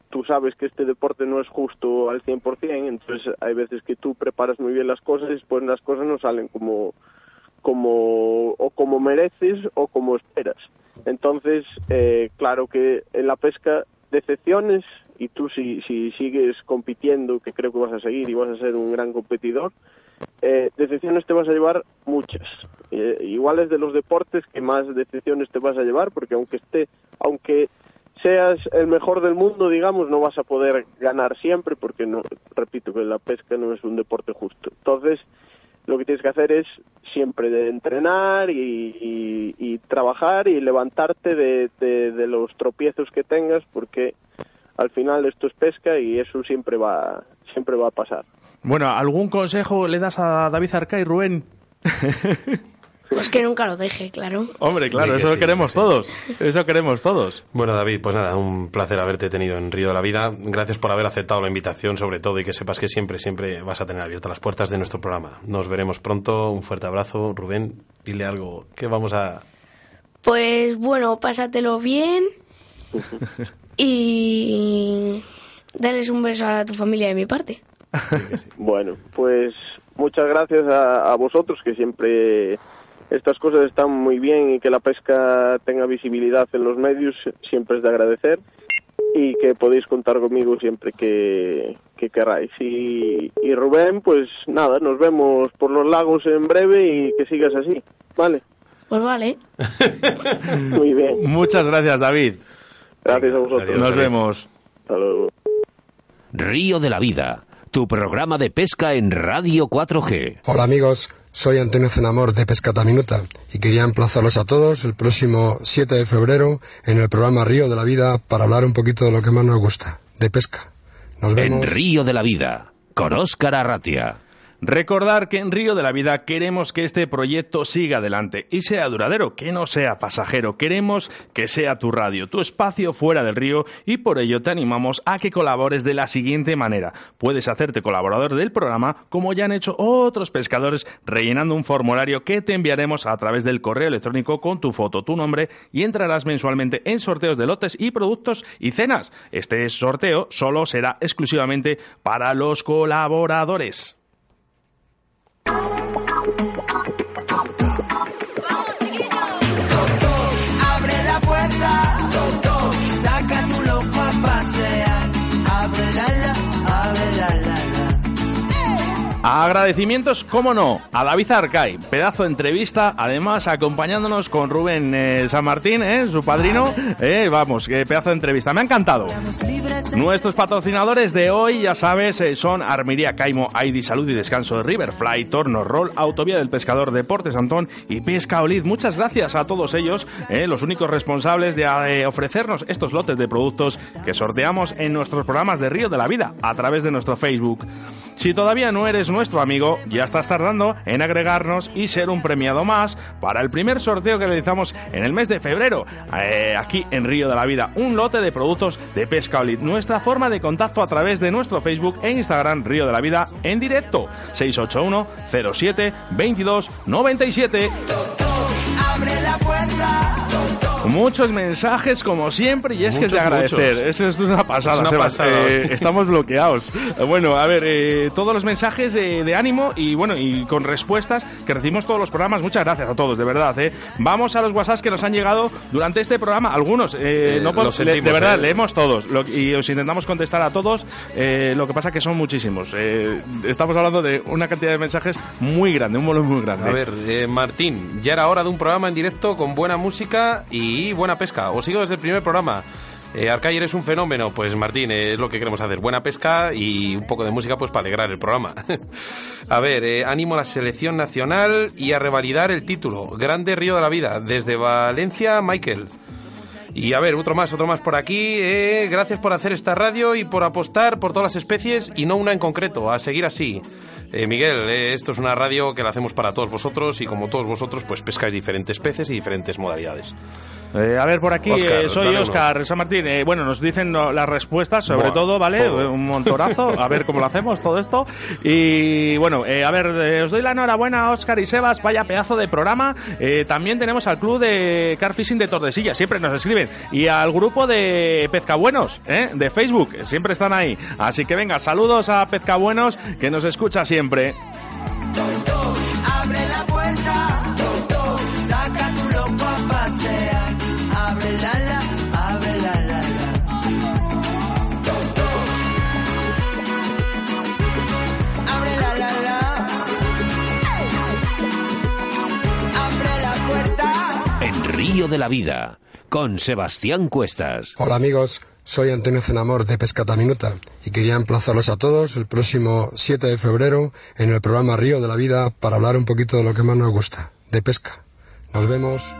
tú sabes que este deporte no es justo al 100%, entonces hay veces que tú preparas muy bien las cosas y después las cosas no salen como, como, o como mereces o como esperas. Entonces, eh, claro que en la pesca, decepciones, y tú si, si sigues compitiendo, que creo que vas a seguir y vas a ser un gran competidor, eh, decepciones te vas a llevar muchas. Eh, igual es de los deportes que más decepciones te vas a llevar, porque aunque esté, aunque seas el mejor del mundo, digamos, no vas a poder ganar siempre, porque no, repito que la pesca no es un deporte justo. Entonces, lo que tienes que hacer es siempre de entrenar y, y- y trabajar y levantarte de, de- de los tropiezos que tengas, porque al final esto es pesca y eso siempre va, siempre va a pasar. Bueno, ¿algún consejo le das a David Arcay, Rubén? (laughs) Pues que nunca lo deje, claro. Hombre, claro, Sí eso sí, queremos sí. todos. Eso queremos todos. Bueno, David, pues nada, un placer haberte tenido en Río de la Vida. Gracias por haber aceptado la invitación, sobre todo, y que sepas que siempre, siempre vas a tener abiertas las puertas de nuestro programa. Nos veremos pronto. Un fuerte abrazo. Rubén, dile algo que vamos a... Pues bueno, pásatelo bien (laughs) y dales un beso a tu familia de mi parte. Bueno, pues muchas gracias a, a vosotros, que siempre estas cosas están muy bien y que la pesca tenga visibilidad en los medios, siempre es de agradecer y que podéis contar conmigo siempre que, que queráis. Y, y Rubén, pues nada, nos vemos por los lagos en breve y que sigas así, ¿vale? Pues vale. (laughs) Muy bien, Muchas gracias, David. gracias a vosotros. Adiós, Nos David. vemos. Hasta luego. Río de la Vida, tu programa de pesca en Radio 4G. Hola amigos, soy Antonio Zenamor de Pescata Minuta y quería emplazarlos a todos el próximo 7 de febrero en el programa Río de la Vida para hablar un poquito de lo que más nos gusta, de pesca. Nos En vemos. Río de la Vida, con Óscar Arratia. Recordar que en Río de la Vida queremos que este proyecto siga adelante y sea duradero, que no sea pasajero. Queremos que sea tu radio, tu espacio fuera del río y por ello te animamos a que colabores de la siguiente manera. Puedes hacerte colaborador del programa como ya han hecho otros pescadores rellenando un formulario que te enviaremos a través del correo electrónico con tu foto, tu nombre y entrarás mensualmente en sorteos de lotes y productos y cenas. Este sorteo solo será exclusivamente para los colaboradores. Abre Agradecimientos, cómo no, a David Arcay, pedazo de entrevista, además acompañándonos con Rubén eh, San Martín, eh, su padrino. Eh, vamos, qué pedazo de entrevista, me ha encantado. Nuestros patrocinadores de hoy, ya sabes, eh, son Armería Caimo, ID Salud y Descanso de Riverfly, Torno Roll, Autovía del Pescador, Deportes Antón y Pesca Olid. Muchas gracias a todos ellos, los únicos responsables de ofrecernos estos lotes de productos que sorteamos en nuestros programas de Río de la Vida a través de nuestro Facebook. Si todavía no eres nuestro amigo, ya estás tardando en agregarnos y ser un premiado más para el primer sorteo que realizamos en el mes de febrero, eh, aquí en Río de la Vida. Un lote de productos de Pesca Olid. Nuestra forma de contacto a través de nuestro Facebook e Instagram Río de la Vida en directo. 681 07 22 97. Abre la puerta. Muchos mensajes, como siempre, y es que es de Muchos, agradecer. muchos. Eso es una pasada, Es una Sebas. pasada. Eh, estamos bloqueados. Eh, Bueno, a ver, eh, todos los mensajes de, de ánimo y bueno, y con respuestas que recibimos todos los programas. Muchas gracias a todos, de verdad. eh. Vamos a los WhatsApp que nos han llegado durante este programa. Algunos, eh, Eh, no por- lo le- sentimos, de verdad, eh. leemos todos lo- y os intentamos contestar a todos. eh, lo que pasa que son muchísimos. Eh, estamos hablando de una cantidad de mensajes muy grande, un volumen muy grande. A ver, eh, Martín, ya era hora de un programa en directo con buena música y buena pesca. Os sigo desde el primer programa. Eh, Arcay, eres un fenómeno. Pues Martín, eh, es lo que queremos hacer. Buena pesca y un poco de música pues para alegrar el programa. (laughs) a ver, eh, ánimo a la selección nacional y a revalidar el título. Grande Río de la Vida. Desde Valencia, Michael. Y a ver, otro más, otro más por aquí. Eh, gracias por hacer esta radio y por apostar por todas las especies y no una en concreto. A seguir así. Eh, Miguel, eh, esto es una radio que la hacemos para todos vosotros y como todos vosotros, pues pescáis diferentes peces y diferentes modalidades. A ver, por aquí soy dale uno. Oscar San Martín. Bueno, nos dicen no, las respuestas, sobre Buah, todo, ¿vale? todo. Un montonazo. A ver cómo lo hacemos todo esto. Y bueno, a ver, os doy la enhorabuena, Oscar y Sebas. Vaya pedazo de programa. También tenemos al club de Car Fishing de Tordesillas, siempre nos escriben. Y al grupo de Pezcabuenos, ¿eh? De Facebook, siempre están ahí. Así que venga, saludos a Pezcabuenos, que nos escucha siempre. Abre la puerta. Saca tu loco a pasear. Abre la la, abre la la la. Abre la la la. Abre la puerta. En Río de la Vida, con Sebastián Cuestas. Hola amigos, soy Antonio Cenamor de Pescata Minuta y quería emplazarlos a todos el próximo 7 de febrero en el programa Río de la Vida para hablar un poquito de lo que más nos gusta, de pesca. Nos vemos.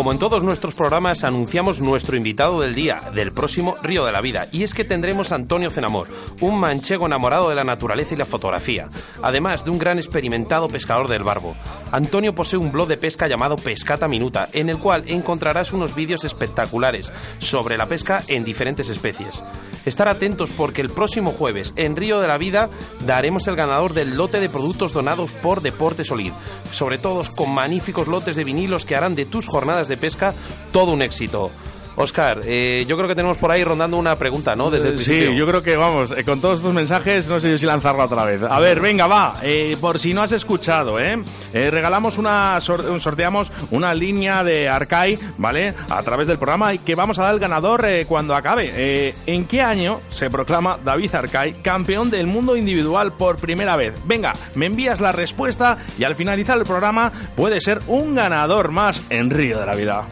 Como en todos nuestros programas, anunciamos nuestro invitado del día, del próximo Río de la Vida. Y es que tendremos a Antonio Cenamor, un manchego enamorado de la naturaleza y la fotografía, además de un gran experimentado pescador del barbo. Antonio posee un blog de pesca llamado Pescata Minuta, en el cual encontrarás unos vídeos espectaculares sobre la pesca en diferentes especies. Estar atentos porque el próximo jueves, en Río de la Vida, daremos el ganador del lote de productos donados por Deporte Solid, sobre todo con magníficos lotes de vinilos que harán de tus jornadas de pesca todo un éxito. Oscar, eh, yo creo que tenemos por ahí rondando una pregunta, ¿no? Desde el Sí, principio. yo creo que vamos, eh, con todos estos mensajes, no sé si lanzarla otra vez. A ver, venga, va, eh, por si no has escuchado, ¿eh? Eh, regalamos una, sor- sorteamos una línea de Arcai, ¿vale? A través del programa y que vamos a dar el ganador eh, cuando acabe. Eh, ¿En qué año se proclama David Arcai campeón del mundo individual por primera vez? Venga, me envías la respuesta y al finalizar el programa puede ser un ganador más en Río de la Vida.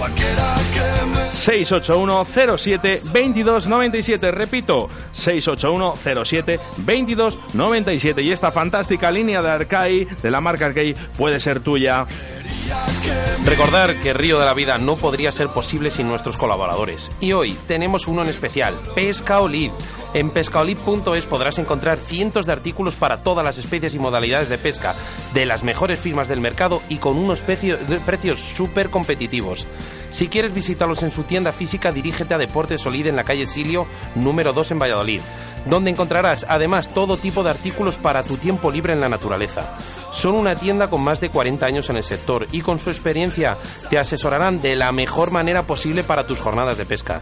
681-07-2297. Repito, 681-07-2297. Y esta fantástica línea de Arcai, de la marca Arcai, puede ser tuya. Recordar que Río de la Vida no podría ser posible sin nuestros colaboradores. Y hoy tenemos uno en especial, Pescaolid. En pescaolid.es podrás encontrar cientos de artículos para todas las especies y modalidades de pesca, de las mejores firmas del mercado y con unos precios súper competitivos. Si quieres visitarlos en su tienda física, dirígete a Deportes Solid en la calle Silio, número 2 en Valladolid donde encontrarás además todo tipo de artículos para tu tiempo libre en la naturaleza. Son una tienda con más de 40 años en el sector y con su experiencia te asesorarán de la mejor manera posible para tus jornadas de pesca.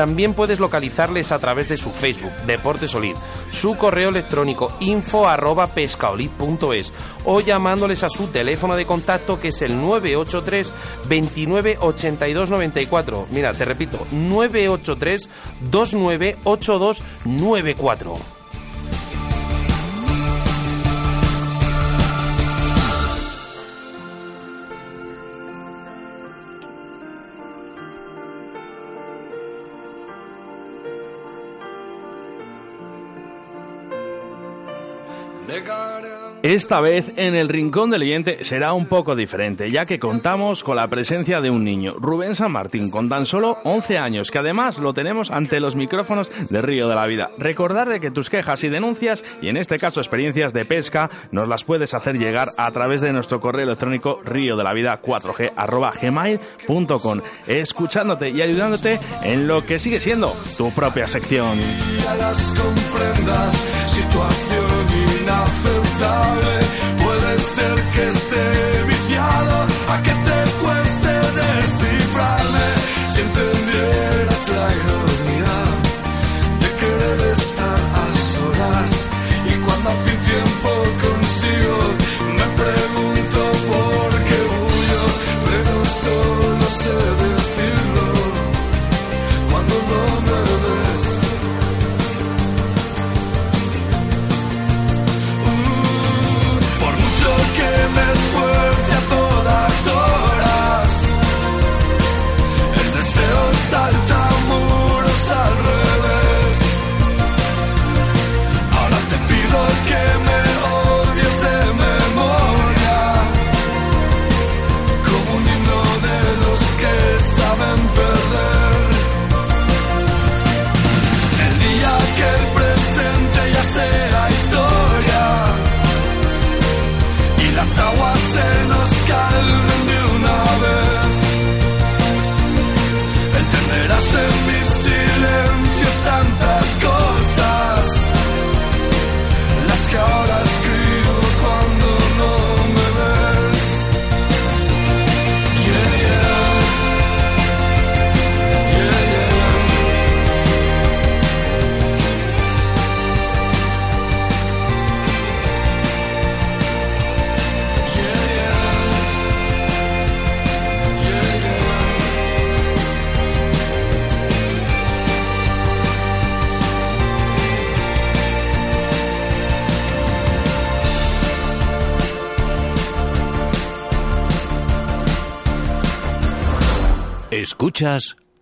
También puedes localizarles a través de su Facebook, Deportes Olid, su correo electrónico info arroba o llamándoles a su teléfono de contacto que es el 983 29 82 94. Mira, te repito, 983 29 82 94. Esta vez en el Rincón del Oyente será un poco diferente, ya que contamos con la presencia de un niño, Rubén San Martín, con tan solo 11 años, que además lo tenemos ante los micrófonos de Río de la Vida. Recordar de que tus quejas y denuncias, y en este caso experiencias de pesca, nos las puedes hacer llegar a través de nuestro correo electrónico río de la vida 4g arroba gmail.com, escuchándote y ayudándote en lo que sigue siendo tu propia sección. las comprendas, inaceptable. Puede ser que esté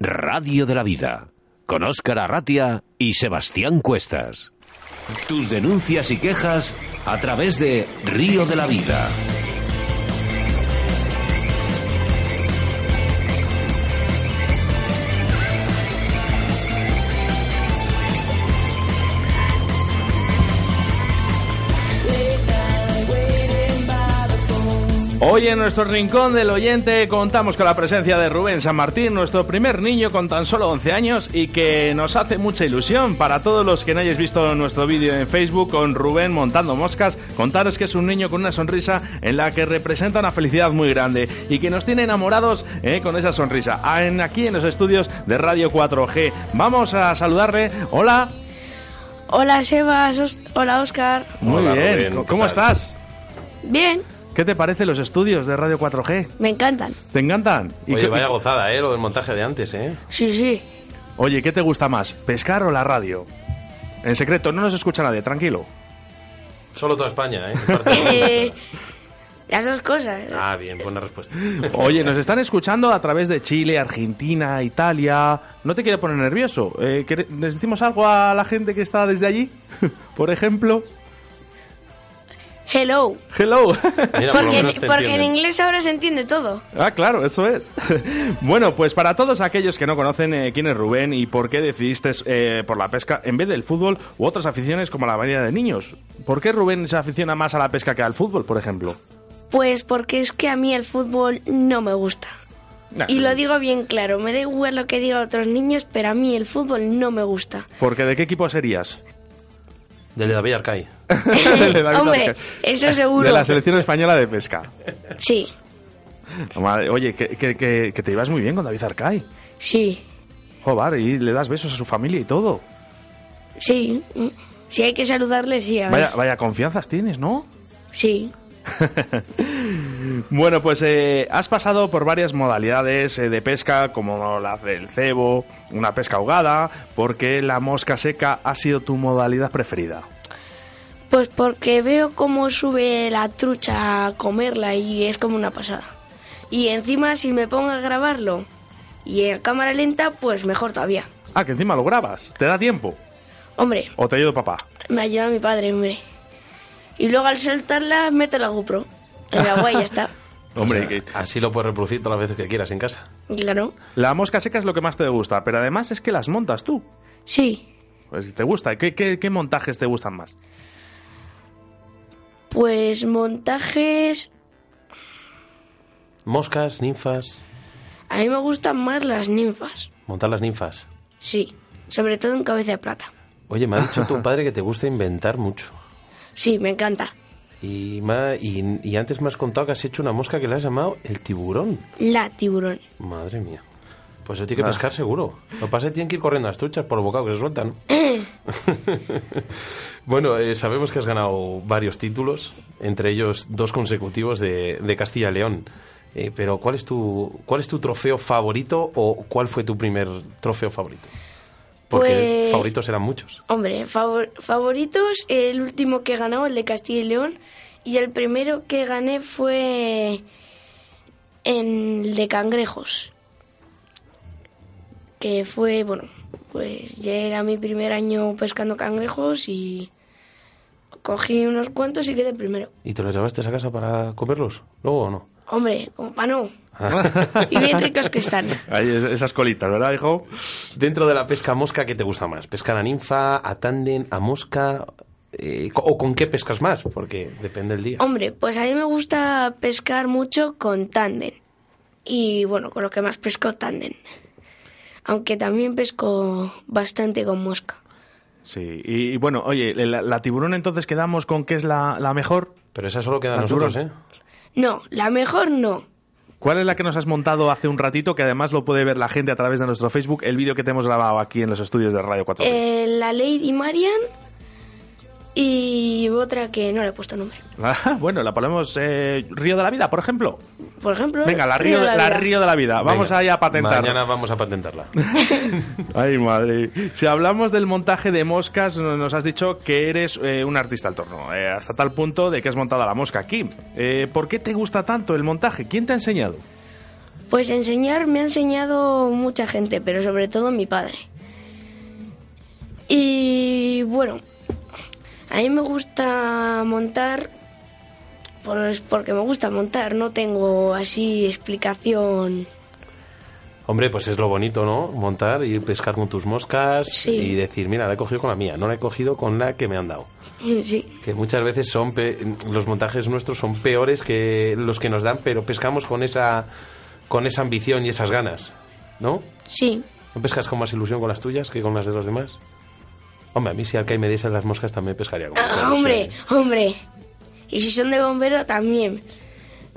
Radio de la Vida con Óscar Arratia y Sebastián Cuestas. Tus denuncias y quejas a través de Río de la Vida. Hoy en nuestro rincón del oyente contamos con la presencia de Rubén San Martín, nuestro primer niño con tan solo 11 años y que nos hace mucha ilusión. Para todos los que no hayáis visto nuestro vídeo en Facebook con Rubén montando moscas, contaros que es un niño con una sonrisa en la que representa una felicidad muy grande y que nos tiene enamorados eh, con esa sonrisa. Ah, aquí en los estudios de Radio 4G. Vamos a saludarle. Hola. Hola Sebas, hola Oscar. Muy Hola, bien. Rubén, ¿qué ¿Cómo tal? estás? Bien, ¿Qué te parecen los estudios de Radio 4G? me encantan. ¿Te encantan? ¿Y Oye, vaya gozada, ¿eh? Lo del montaje de antes, ¿eh? Sí, sí. Oye, ¿qué te gusta más? ¿Pescar o la radio? En secreto, no nos escucha nadie, tranquilo. Solo toda España, ¿eh? (laughs) Eh, las dos cosas. ah, bien, buena respuesta. (laughs) Oye, nos están escuchando a través de Chile, Argentina, Italia. ¿No te quiere poner nervioso? Eh, ¿quere- ¿Les decimos algo a la gente que está desde allí? (laughs) Por ejemplo, Hello. hello. (laughs) Mira, por lo Porque, en inglés ahora se entiende todo. Ah, claro, eso es. (laughs) bueno, pues para todos aquellos que no conocen eh, quién es Rubén y por qué decidiste eh, por la pesca en vez del fútbol u otras aficiones como la mayoría de niños. ¿Por qué Rubén se aficiona más a la pesca que al fútbol, por ejemplo? Pues porque es que a mí el fútbol no me gusta. Y lo digo bien claro, me da igual lo que digan otros niños, pero a mí el fútbol no me gusta. Porque ¿de qué equipo serías? Del de David Arcay. (laughs) De David Hombre, eso seguro. De la selección española de pesca. Sí, Madre- Oye, que, que- que- que te ibas muy bien con David Arcay. sí. Joder, y le das besos a su familia y todo. Sí, mm, si hay que saludarle, sí. A ver. Vaya, vaya confianzas tienes, ¿no? Sí, (laughs) Bueno, pues eh, has pasado por varias modalidades eh, de pesca, como la del cebo, una pesca ahogada, porque la mosca seca ha sido tu modalidad preferida. pues porque veo cómo sube la trucha a comerla y es como una pasada. Y encima si me pongo a grabarlo y en cámara lenta, pues mejor todavía. Ah, que encima lo grabas. ¿Te da tiempo? Hombre, ¿O te ayuda papá? me ayuda mi padre, hombre. Y luego al soltarla, meto la GoPro el agua y ya está. (laughs) Hombre, Así lo puedes reproducir todas las veces que quieras en casa. Claro. la mosca seca es lo que más te gusta, pero además es que las montas tú. Sí, Pues te gusta. ¿Qué, qué, qué montajes te gustan más? pues montajes... Moscas, ninfas. A mí me gustan más las ninfas. Montar las ninfas. Sí, sobre todo en cabeza de plata. Oye, me ha dicho tu (laughs) padre que te gusta inventar mucho. Sí, me encanta. Y, ma- y, y antes me has contado que has hecho una mosca que le has llamado el tiburón. La tiburón. Madre mía. Pues eso tiene que Nada. pescar seguro. Lo que pasa es que tienen que ir corriendo las truchas por el bocado que se sueltan. (coughs) bueno, eh, sabemos que has ganado varios títulos, entre ellos dos consecutivos de, de Castilla y León. Eh, pero ¿cuál es, tu, ¿cuál es tu trofeo favorito o cuál fue tu primer trofeo favorito? Porque Pues- favoritos eran muchos. Hombre, favor- favoritos, el último que he ganado, el de Castilla y León, y el primero que gané fue en el de cangrejos, que fue, bueno, pues ya era mi primer año pescando cangrejos y cogí unos cuantos y quedé primero. ¿Y te los llevaste a casa para comerlos? ¿Luego o no? Hombre, como pa' no. Y bien ricos que están. Ahí esas colitas, ¿verdad, hijo? Dentro de la pesca mosca, ¿qué te gusta más? ¿Pescar a ninfa, a tándem, a mosca? Eh, ¿O con qué pescas más? Porque depende del día. Hombre, pues a mí me gusta pescar mucho con tándem. Y bueno, con lo que más pesco, tándem. Aunque también pesco bastante con mosca. Sí. Y, y bueno, oye, la, la tiburón entonces quedamos con que es la, la mejor. Pero esa solo queda a nosotros, tiburón. ¿eh? No, la mejor no. ¿Cuál es la que nos has montado hace un ratito? Que además lo puede ver la gente a través de nuestro Facebook, el vídeo que te hemos grabado aquí en los estudios de Radio 4. Eh, la Lady Marian y otra que no le he puesto nombre. Ah, bueno, la ponemos eh, Río de la Vida, por ejemplo. Por ejemplo, Venga, la Río, la Vida. Río de la Vida. Vamos Venga, ahí a patentar. Mañana vamos a patentarla. (laughs) Ay, madre. Si hablamos del montaje de moscas, no- nos has dicho que eres eh, un artista al torno, eh, hasta tal punto de que has montado la mosca aquí. Eh, ¿Por qué te gusta tanto el montaje? ¿Quién te ha enseñado? Pues enseñar me ha enseñado mucha gente, pero sobre todo mi padre. Y bueno, a mí me gusta montar, pues porque me gusta montar, no tengo así explicación. Hombre, pues es lo bonito, ¿no? Montar y pescar con tus moscas Sí. y decir, mira, la he cogido con la mía, no la he cogido con la que me han dado. (laughs) Sí, Que muchas veces son pe- los montajes nuestros son peores que los que nos dan, pero pescamos con esa con esa ambición y esas ganas, ¿no? sí, ¿No pescas con más ilusión con las tuyas que con las de los demás? Hombre, a mí si al que me diese las moscas también pescaría con mucha Ah, hombre, hombre. Y si son de bombero también.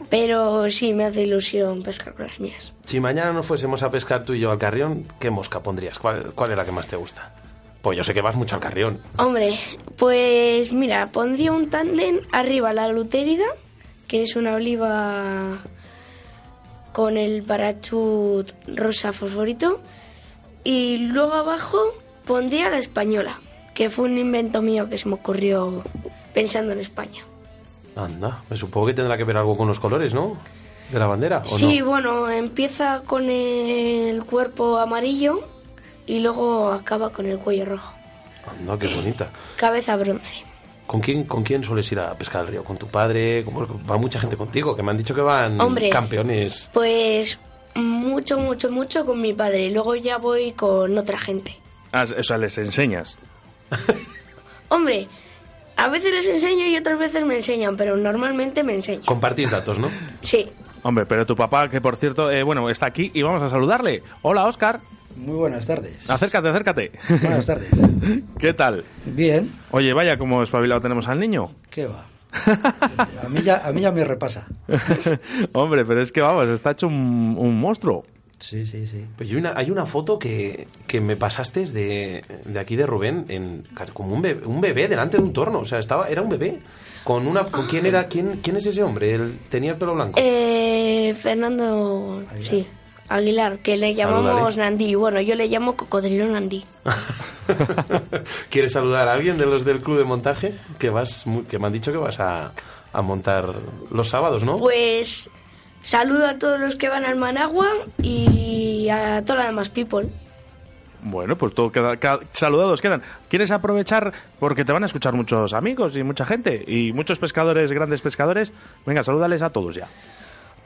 Pero sí, me hace ilusión pescar con las mías. Si mañana no fuésemos a pescar tú y yo al carrión, ¿qué mosca pondrías? ¿Cuál, cuál es la que más te gusta? Pues yo sé que vas mucho al carrión. Hombre, pues mira, pondría un tándem arriba la lutérida, que es una oliva con el parachut rosa fosforito, y luego abajo pondría la española, que fue un invento mío que se me ocurrió pensando en España. Anda, me supongo que tendrá que ver algo con los colores, ¿no? De la bandera, ¿o Sí, no? bueno, empieza con el cuerpo amarillo y luego acaba con el cuello rojo. Anda, qué bonita. Cabeza bronce. ¿Con quién, ¿Con quién sueles ir a pescar al río? ¿Con tu padre? ¿Cómo- Va mucha gente contigo, que me han dicho que van Hombre. campeones. Pues mucho, mucho, mucho con mi padre. Y luego ya voy con otra gente. Ah, o sea, les enseñas. (laughs) Hombre, a veces les enseño y otras veces me enseñan, pero normalmente me enseñan. Compartís datos, ¿no? (laughs) Sí. Hombre, pero tu papá, que por cierto, eh, bueno, está aquí y vamos a saludarle. Hola, Oscar. Muy buenas tardes. Acércate, acércate. Buenas tardes. (laughs) ¿Qué tal? Bien, Oye, vaya, como espabilado tenemos al niño. ¿qué va? A mí ya, a mí ya me repasa. Hombre, pero es que vamos, está hecho un, un monstruo. Sí, sí, sí. Pues yo hay una, hay una foto que, que me pasaste de, de aquí de Rubén, en, como un bebé, un bebé delante de un torno. O sea, estaba, era un bebé. Con una, con ¿quién, era, quién, ¿Quién es ese hombre? Él tenía el pelo blanco. Eh, Fernando, sí, Aguilar, que le llamamos Salúdale. Nandí. Bueno, yo le llamo Cocodrilo Nandí. (laughs) ¿Quieres saludar a alguien de los del club de montaje? Que vas, mu- que me han dicho que vas a, a montar los sábados, ¿no? Pues saludo a todos los que van al Managua y a toda la demás people. Bueno, pues todo queda, ca- saludados quedan. ¿Quieres aprovechar? Porque te van a escuchar muchos amigos y mucha gente y muchos pescadores, grandes pescadores. Venga, salúdales a todos ya.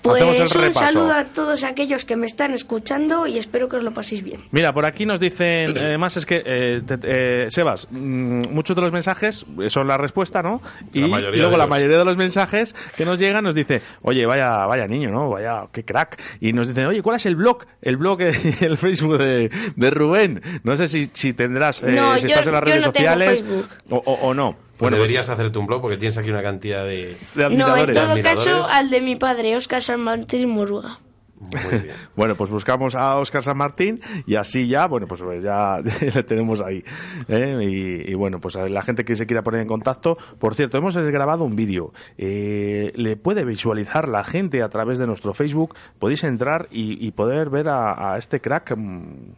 Pues un repaso. saludo a todos aquellos que me están escuchando y espero que os lo paséis bien. Mira, por aquí nos dicen, además es que, eh, te- eh, Sebas, mm, muchos de los mensajes eh, son la respuesta, ¿no? Y, luego la mayoría de los mensajes que nos llegan nos dice, oye, vaya, vaya niño, ¿no? Vaya, qué crack. Y nos dicen, oye, ¿cuál es el blog? El blog, eh, (laughs) el Facebook de, de Rubén. No sé si, si tendrás, eh, No, si yo- estás en las redes no sociales o- o no. Pues Bueno, deberías hacerte un blog porque tienes aquí una cantidad de... de No, en todo Admiradores. caso al de mi padre, Oscar San Martín Murúa. Muy bien. (laughs) Bueno, pues buscamos a Óscar San Martín y así ya, bueno, pues ya (laughs) le tenemos ahí. ¿eh? Y, y bueno, pues a la gente que se quiera poner en contacto, por cierto, hemos grabado un vídeo. Eh, le puede visualizar la gente a través de nuestro Facebook. Podéis entrar y, y poder ver a, a este crack mm,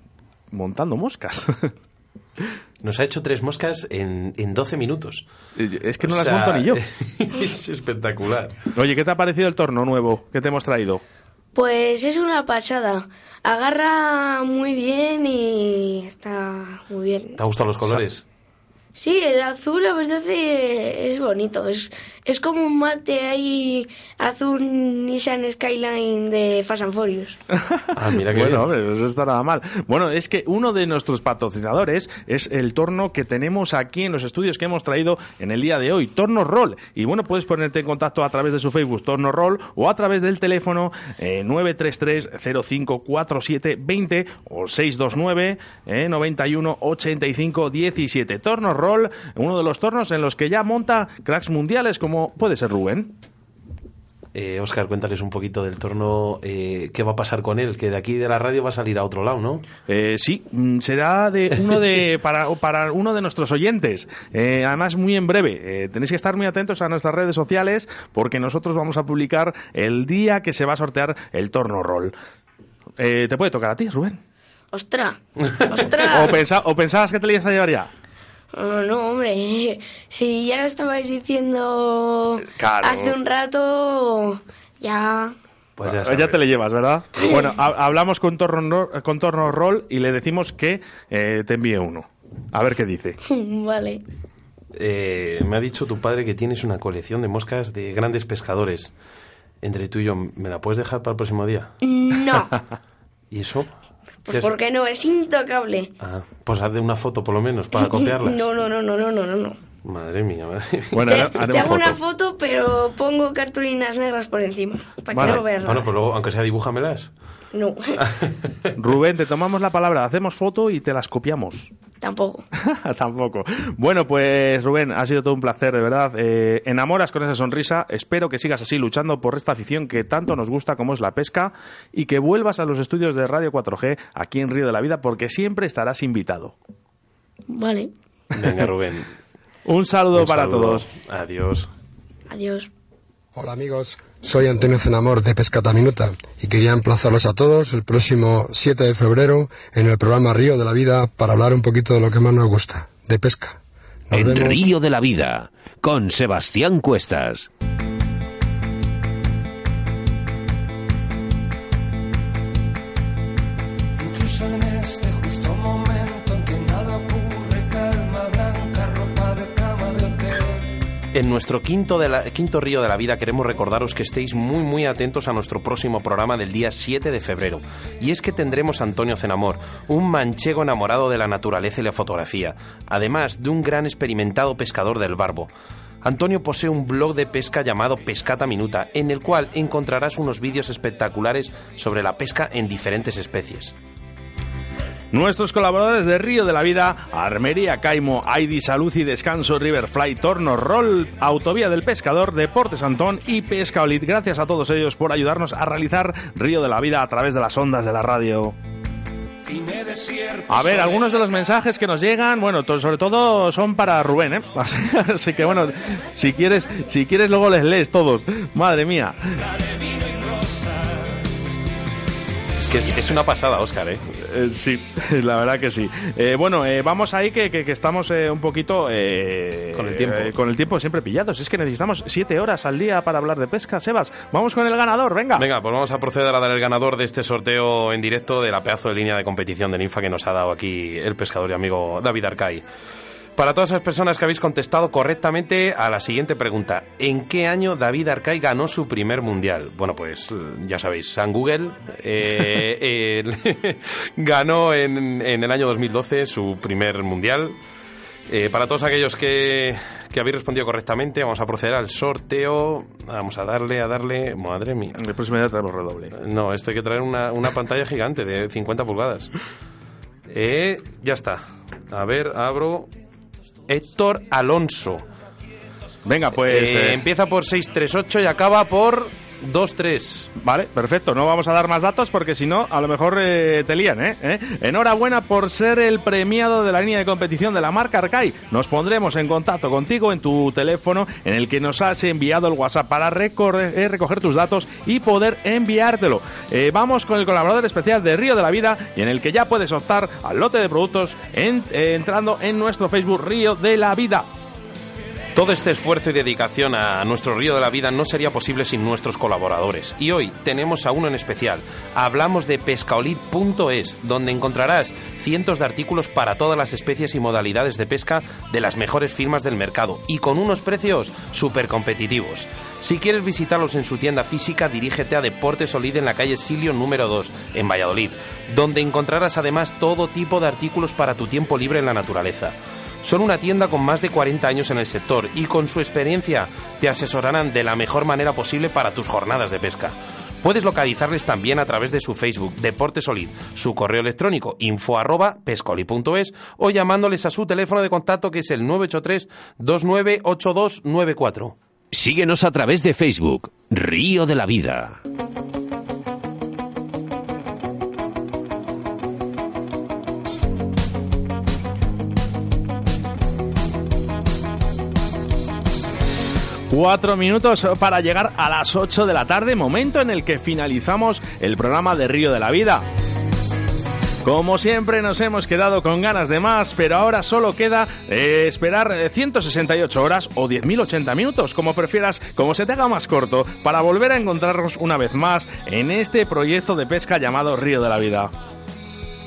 montando moscas. (laughs) Nos ha hecho tres moscas en, en 12 minutos. es que no O las sea, monto ni yo. (laughs) Es espectacular. Oye, ¿qué te ha parecido el torno nuevo que te hemos traído? Pues es una pasada. Agarra muy bien y está muy bien. ¿Te han gustado los colores? Sí, el azul la verdad es bonito. Es, es como un mate ahí azul Nissan Skyline de Fast and Furious. (laughs) Ah, mira qué bueno, hombre, eso está nada mal. Bueno, es que uno de nuestros patrocinadores es el torno que tenemos aquí en los estudios que hemos traído en el día de hoy, Torno Roll. Y bueno, puedes ponerte en contacto a través de su Facebook, Torno Roll, o a través del teléfono eh, 933-054720 o 629 eh, 91 85 17. Torno Roll, uno de los tornos en los que ya monta cracks mundiales como puede ser Rubén. Eh, Oscar, cuéntales un poquito del torno, eh, qué va a pasar con él, que de aquí de la radio va a salir a otro lado, ¿no? Eh, sí, mm, será de uno de (laughs) para, para uno de nuestros oyentes. Eh, además, muy en breve. Eh, tenéis que estar muy atentos a nuestras redes sociales porque nosotros vamos a publicar el día que se va a sortear el torno roll. Eh, ¿Te puede tocar a ti, Rubén? ¡Ostras! (laughs) ¡Ostras! ¿O, pensa- o pensabas que te lo ibas a llevar ya? No, no, hombre. Si ya lo estabais diciendo Claro. hace un rato, ya. Pues ya, ya, te le llevas, ¿verdad? (laughs) Bueno, ha- hablamos con torno, con torno roll y le decimos que eh, te envíe uno. A ver qué dice. (laughs) vale. Eh, me ha dicho tu padre que tienes una colección de moscas de grandes pescadores. Entre tú y yo, ¿me la puedes dejar para el próximo día? No. (laughs) ¿Y eso? ¿Qué Pues es? porque no, es intocable. Ah, pues haz de una foto por lo menos para (laughs) copiarlas. No, no, no, no, no, no, no. Madre mía, madre mía. Bueno, Te, hago una foto, pero pongo cartulinas negras por encima. Para Vale. que no veas Bueno, pues luego, aunque sea, dibújamelas. No, (laughs) Rubén, te tomamos la palabra, hacemos foto y te las copiamos. Tampoco. (laughs) Tampoco. Bueno, pues Rubén, ha sido todo un placer, de verdad. Eh, enamoras con esa sonrisa. Espero que sigas así luchando por esta afición que tanto nos gusta como es la pesca y que vuelvas a los estudios de Radio 4G aquí en Río de la Vida porque siempre estarás invitado. Vale, Venga, Rubén. (laughs) Un saludo Un para saludo. todos. Adiós. adiós. Hola amigos, soy Antonio Cenamor de Pescata Minuta y quería emplazarlos a todos el próximo 7 de febrero en el programa Río de la Vida para hablar un poquito de lo que más nos gusta, de pesca. Nos En vemos. Río de la Vida, con Sebastián Cuestas. En nuestro quinto, de quinto río de la vida queremos recordaros que estéis muy muy atentos a nuestro próximo programa del día 7 de febrero. Y es que tendremos a Antonio Cenamor, un manchego enamorado de la naturaleza y la fotografía, además de un gran experimentado pescador del barbo. Antonio posee un blog de pesca llamado Pescata Minuta, en el cual encontrarás unos vídeos espectaculares sobre la pesca en diferentes especies. Nuestros colaboradores de Río de la Vida, Armería Caimo, Aidi Salud y Descanso, Riverfly, Torno, Roll, Autovía del Pescador, Deportes Antón y Pescaolit. Gracias a todos ellos por ayudarnos a realizar Río de la Vida a través de las ondas de la radio. A ver, algunos de los mensajes que nos llegan, bueno, sobre todo son para Rubén, ¿eh? (laughs) Así que bueno, si quieres, si quieres luego les lees todos. Madre mía. Es que es, es una pasada, Óscar, ¿eh? Eh, sí, (laughs) la verdad que sí. Eh, bueno, eh, vamos ahí que, que- que estamos un poquito... Con el tiempo. con el tiempo siempre pillados. Es que necesitamos siete horas al día para hablar de pesca, Sebas. Vamos con el ganador, venga. Venga, pues vamos a proceder a dar el ganador de este sorteo en directo de la pedazo de línea de competición de ninfa que nos ha dado aquí el pescador y amigo David Arcay. Para todas esas personas que habéis contestado correctamente a la siguiente pregunta, ¿en qué año David Arcay ganó su primer mundial? Bueno, pues ya sabéis, San Google eh, (laughs) ganó en, en el año 2012 su primer mundial. Eh, para todos aquellos que, que habéis respondido correctamente, vamos a proceder al sorteo. Vamos a darle, a darle. Madre mía. En el próximo día traemos redoble. No, esto hay que traer una, una pantalla gigante de 50 pulgadas. Eh, ya está. A ver, abro. Héctor Alonso. Venga, pues... Eh, eh, Empieza por 638 y acaba por 23. Vale, perfecto. No vamos a dar más datos porque si no, a lo mejor eh, te lían, ¿eh? ¿Eh? Enhorabuena por ser el premiado de la línea de competición de la marca Arcai. Nos pondremos en contacto contigo en tu teléfono en el que nos has enviado el WhatsApp para eh, recoger tus datos y poder enviártelo. Vamos con el colaborador especial de Río de la Vida y en el que ya puedes optar al lote de productos en- entrando en nuestro Facebook Río de la Vida. Todo este esfuerzo y dedicación a nuestro río de la vida no sería posible sin nuestros colaboradores. Y hoy tenemos a uno en especial. Hablamos de pescaolit.es, donde encontrarás cientos de artículos para todas las especies y modalidades de pesca de las mejores firmas del mercado y con unos precios súper competitivos. Si quieres visitarlos en su tienda física, dirígete a Deportes Olid en la calle Silio número 2, en Valladolid, donde encontrarás además todo tipo de artículos para tu tiempo libre en la naturaleza. Son una tienda con más de 40 años en el sector y con su experiencia te asesorarán de la mejor manera posible para tus jornadas de pesca. Puedes localizarles también a través de su Facebook Deportes Solid, su correo electrónico info arroba pescoli.es o llamándoles a su teléfono de contacto que es el 983 298294. Síguenos a través de Facebook, Río de la Vida. Cuatro minutos para llegar a las 8 de la tarde, momento en el que finalizamos el programa de Río de la Vida. Como siempre nos hemos quedado con ganas de más, pero ahora solo queda eh, esperar eh, 168 horas o 10.080 minutos, como prefieras, como se te haga más corto, para volver a encontrarnos una vez más en este proyecto de pesca llamado Río de la Vida.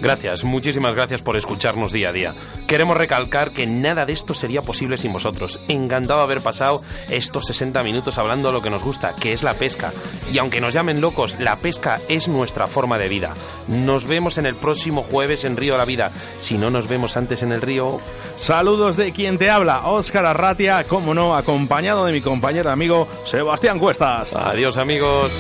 Gracias, muchísimas gracias por escucharnos día a día. Queremos recalcar que nada de esto sería posible sin vosotros. Encantado de haber pasado estos 60 minutos hablando de lo que nos gusta, que es la pesca. Y aunque nos llamen locos, la pesca es nuestra forma de vida. Nos vemos en el próximo jueves en Río de la Vida. Si no nos vemos antes en el río, Saludos de quien te habla, Óscar Arratia, como no, acompañado de mi compañero amigo Sebastián Cuestas. adiós amigos.